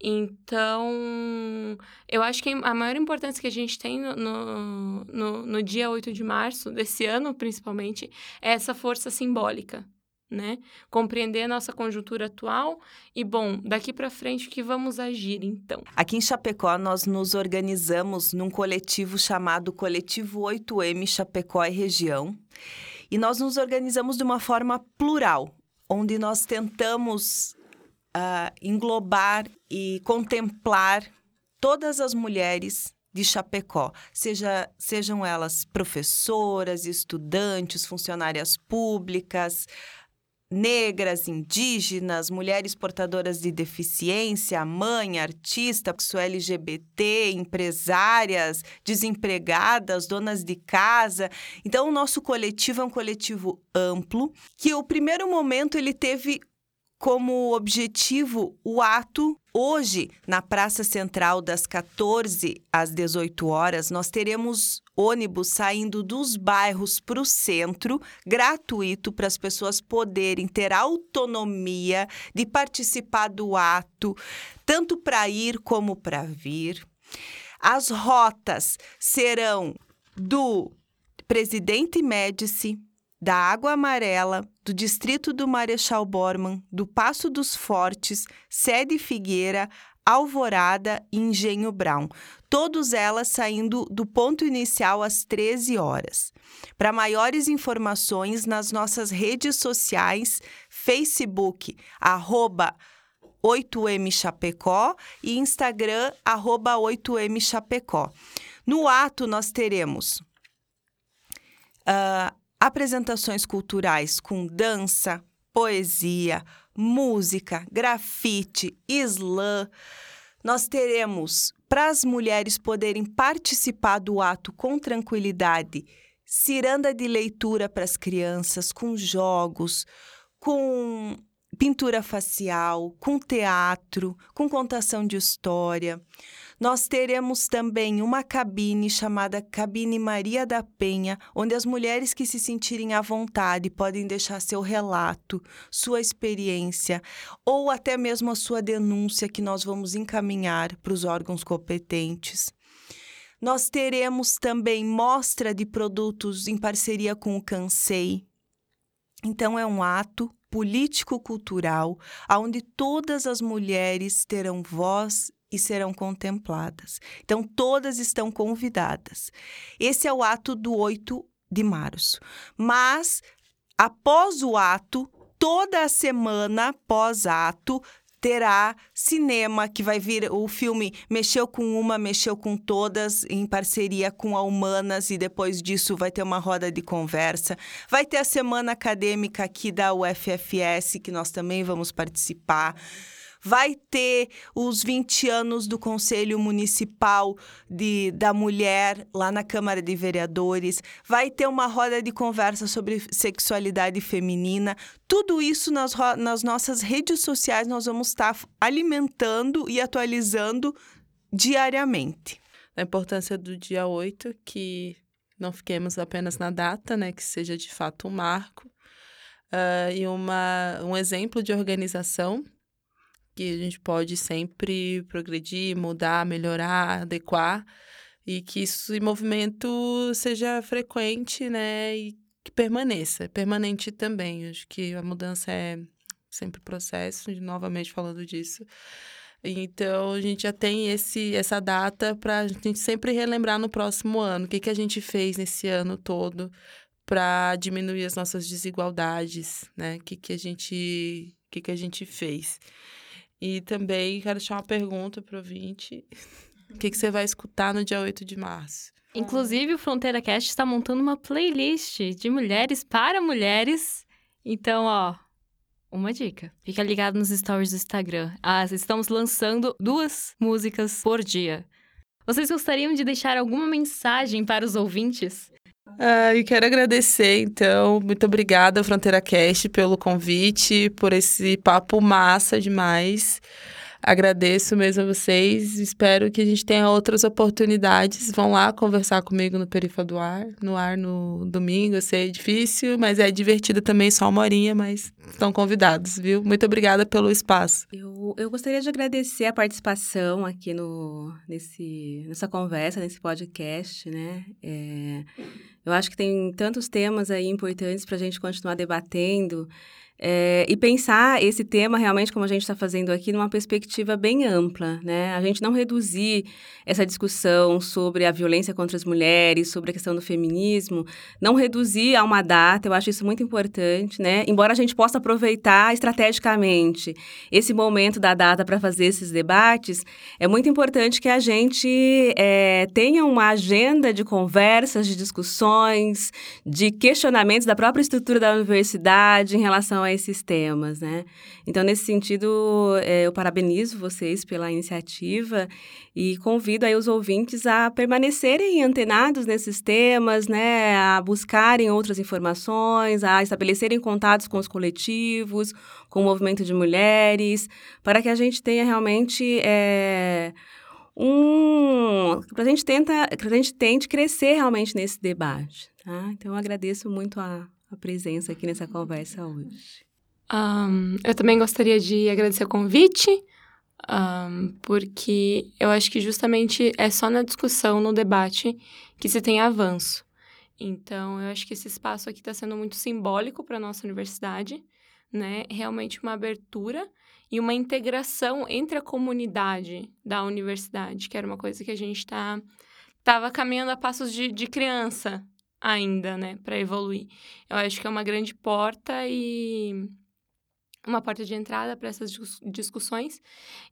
Então, eu acho que a maior importância que a gente tem no, no, no, no dia 8 de março, desse ano principalmente, é essa força simbólica, né? Compreender a nossa conjuntura atual e, bom, daqui para frente, o que vamos agir então? Aqui em Chapecó, nós nos organizamos num coletivo chamado Coletivo 8M Chapecó e Região. E nós nos organizamos de uma forma plural, onde nós tentamos uh, englobar e contemplar todas as mulheres de Chapecó, seja, sejam elas professoras, estudantes, funcionárias públicas, negras, indígenas, mulheres portadoras de deficiência, mãe, artista, sou LGBT, empresárias, desempregadas, donas de casa. Então, o nosso coletivo é um coletivo amplo, que o primeiro momento ele teve como objetivo o ato. Hoje, na Praça Central, das 14 às 18 horas, nós teremos ônibus saindo dos bairros para o centro, gratuito, para as pessoas poderem ter autonomia de participar do ato, tanto para ir como para vir. As rotas serão do Presidente Médici, da Água Amarela, do Distrito do Marechal Borman, do Passo dos Fortes, Sede Figueira, Alvorada e Engenho Brown, todas elas saindo do ponto inicial às 13 horas. Para maiores informações, nas nossas redes sociais, Facebook, arroba 8M Chapecó e Instagram, arroba 8M Chapecó. No ato, nós teremos uh, apresentações culturais com dança, poesia, música, grafite, slam. Nós teremos, para as mulheres poderem participar do ato com tranquilidade, ciranda de leitura para as crianças, com jogos, com pintura facial, com teatro, com contação de história. Nós teremos também uma cabine chamada Cabine Maria da Penha, onde as mulheres que se sentirem à vontade podem deixar seu relato, sua experiência ou até mesmo a sua denúncia que nós vamos encaminhar para os órgãos competentes. Nós teremos também mostra de produtos em parceria com o Cansei. Então é um ato político-cultural onde todas as mulheres terão voz e serão contempladas. Então, todas estão convidadas. Esse é o ato do 8 de março. Mas, após o ato, toda a semana pós-ato, terá cinema que vai vir o filme mexeu com uma mexeu com todas em parceria com a Humanas e depois disso vai ter uma roda de conversa. Vai ter a semana acadêmica aqui da UFFS que nós também vamos participar vai ter os 20 anos do Conselho Municipal de, da Mulher lá na Câmara de Vereadores, vai ter uma roda de conversa sobre sexualidade feminina. Tudo isso nas, nas nossas redes sociais nós vamos estar alimentando e atualizando diariamente. A importância do dia 8, que não fiquemos apenas na data, né, que seja de fato um marco, uh, e uma, um exemplo de organização que a gente pode sempre progredir, mudar, melhorar, adequar e que esse movimento seja frequente, né, e que permaneça, permanente também. Acho que a mudança é sempre processo, novamente falando disso. Então, a gente já tem esse, essa data para a gente sempre relembrar no próximo ano o que, que a gente fez nesse ano todo para diminuir as nossas desigualdades, né? O que, que, a, gente, que, que a gente fez. E também quero deixar uma pergunta para o ouvinte. O que, que você vai escutar no dia 8 de março? Inclusive, o Fronteira Cast está montando uma playlist de mulheres para mulheres. Então, ó, uma dica. Fica ligado nos stories do Instagram. Ah, estamos lançando duas músicas por dia. Vocês gostariam de deixar alguma mensagem para os ouvintes? Ah, e quero agradecer, então, muito obrigada, Fronteira Cast, pelo convite, por esse papo massa demais. Agradeço mesmo a vocês. Espero que a gente tenha outras oportunidades. Vão lá conversar comigo no Perifa do Ar, no ar no domingo. Eu sei, é difícil, mas é divertido também, só uma horinha, mas estão convidados, viu? Muito obrigada pelo espaço. Eu, eu gostaria de agradecer a participação aqui no, nesse, nessa conversa, nesse podcast, né? É, eu acho que tem tantos temas aí importantes para a gente continuar debatendo. É, e pensar esse tema realmente, como a gente está fazendo aqui, numa perspectiva bem ampla, né? A gente não reduzir essa discussão sobre a violência contra as mulheres, sobre a questão do feminismo, não reduzir a uma data, eu acho isso muito importante, né? Embora a gente possa aproveitar estrategicamente esse momento da data para fazer esses debates, é muito importante que a gente é, tenha uma agenda de conversas, de discussões, de questionamentos da própria estrutura da universidade em relação a esses temas, né? Então, nesse sentido, é, eu parabenizo vocês pela iniciativa e convido aí os ouvintes a permanecerem antenados nesses temas, né? A buscarem outras informações, a estabelecerem contatos com os coletivos, com o movimento de mulheres, para que a gente tenha realmente... É, um para a gente tenta a gente tente crescer realmente nesse debate tá então eu agradeço muito a, a presença aqui nessa conversa hoje. Um, eu também gostaria de agradecer o convite, um, porque eu acho que justamente é só na discussão, no debate, que se tem avanço. Então, eu acho que esse espaço aqui está sendo muito simbólico para a nossa universidade, né? Realmente uma abertura e uma integração entre a comunidade da universidade, que era uma coisa que a gente tá, estava caminhando a passos de, de criança, ainda, né, para evoluir. Eu acho que é uma grande porta e uma porta de entrada para essas discussões.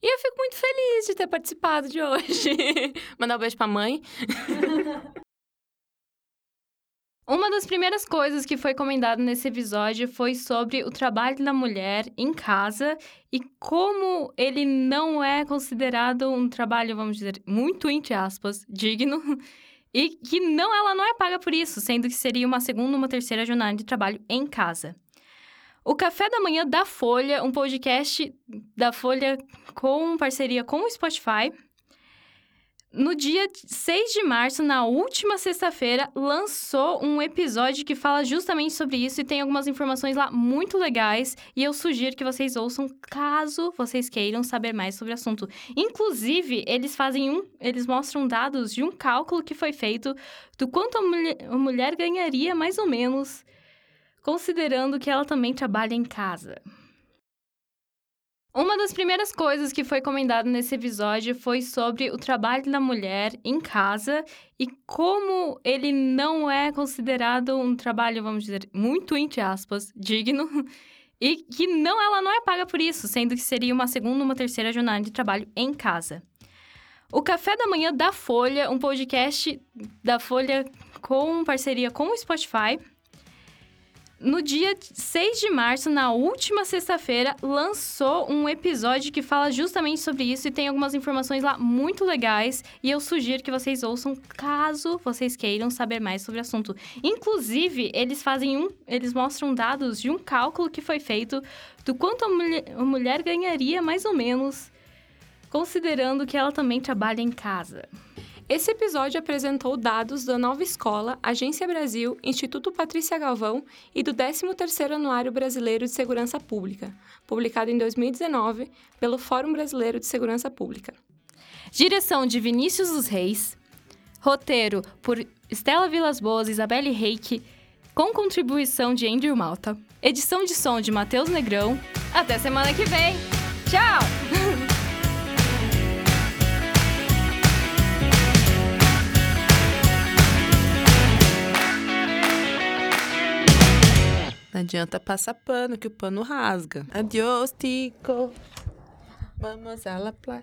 E eu fico muito feliz de ter participado de hoje. Mandar um beijo para a mãe. Uma das primeiras coisas que foi comentado nesse episódio foi sobre o trabalho da mulher em casa e como ele não é considerado um trabalho, vamos dizer, muito entre aspas, digno e que não, ela não é paga por isso, sendo que seria uma segunda, uma terceira jornada de trabalho em casa. O Café da Manhã da Folha, um podcast da Folha com parceria com o Spotify, no dia 6 de março, na última sexta-feira, lançou um episódio que fala justamente sobre isso e tem algumas informações lá muito legais. E eu sugiro que vocês ouçam caso vocês queiram saber mais sobre o assunto. Inclusive, eles fazem um. Eles mostram dados de um cálculo que foi feito do quanto a mulher, a mulher ganharia, mais ou menos, considerando que ela também trabalha em casa. Uma das primeiras coisas que foi comentado nesse episódio foi sobre o trabalho da mulher em casa e como ele não é considerado um trabalho, vamos dizer, muito entre aspas, digno. E que não, ela não é paga por isso, sendo que seria uma segunda, uma terceira jornada de trabalho em casa. O Café da Manhã da Folha, um podcast da Folha com parceria com o Spotify, no dia 6 de março, na última sexta-feira, lançou um episódio que fala justamente sobre isso e tem algumas informações lá muito legais. E eu sugiro que vocês ouçam caso vocês queiram saber mais sobre o assunto. Inclusive, eles fazem um. Eles mostram dados de um cálculo que foi feito do quanto a mulher, a mulher ganharia, mais ou menos, considerando que ela também trabalha em casa. Esse episódio apresentou dados da Nova Escola, Agência Brasil, Instituto Patrícia Galvão e do 13º Anuário Brasileiro de Segurança Pública, publicado em 2019 pelo Fórum Brasileiro de Segurança Pública. Direção de Vinícius dos Reis. Roteiro por Estela Vilas Boas e Isabelle Reik, com contribuição de Andrew Malta. Edição de som de Matheus Negrão. Até semana que vem. Tchau! Não adianta passar pano, que o pano rasga. Adiós, Tico. Vamos a la playa.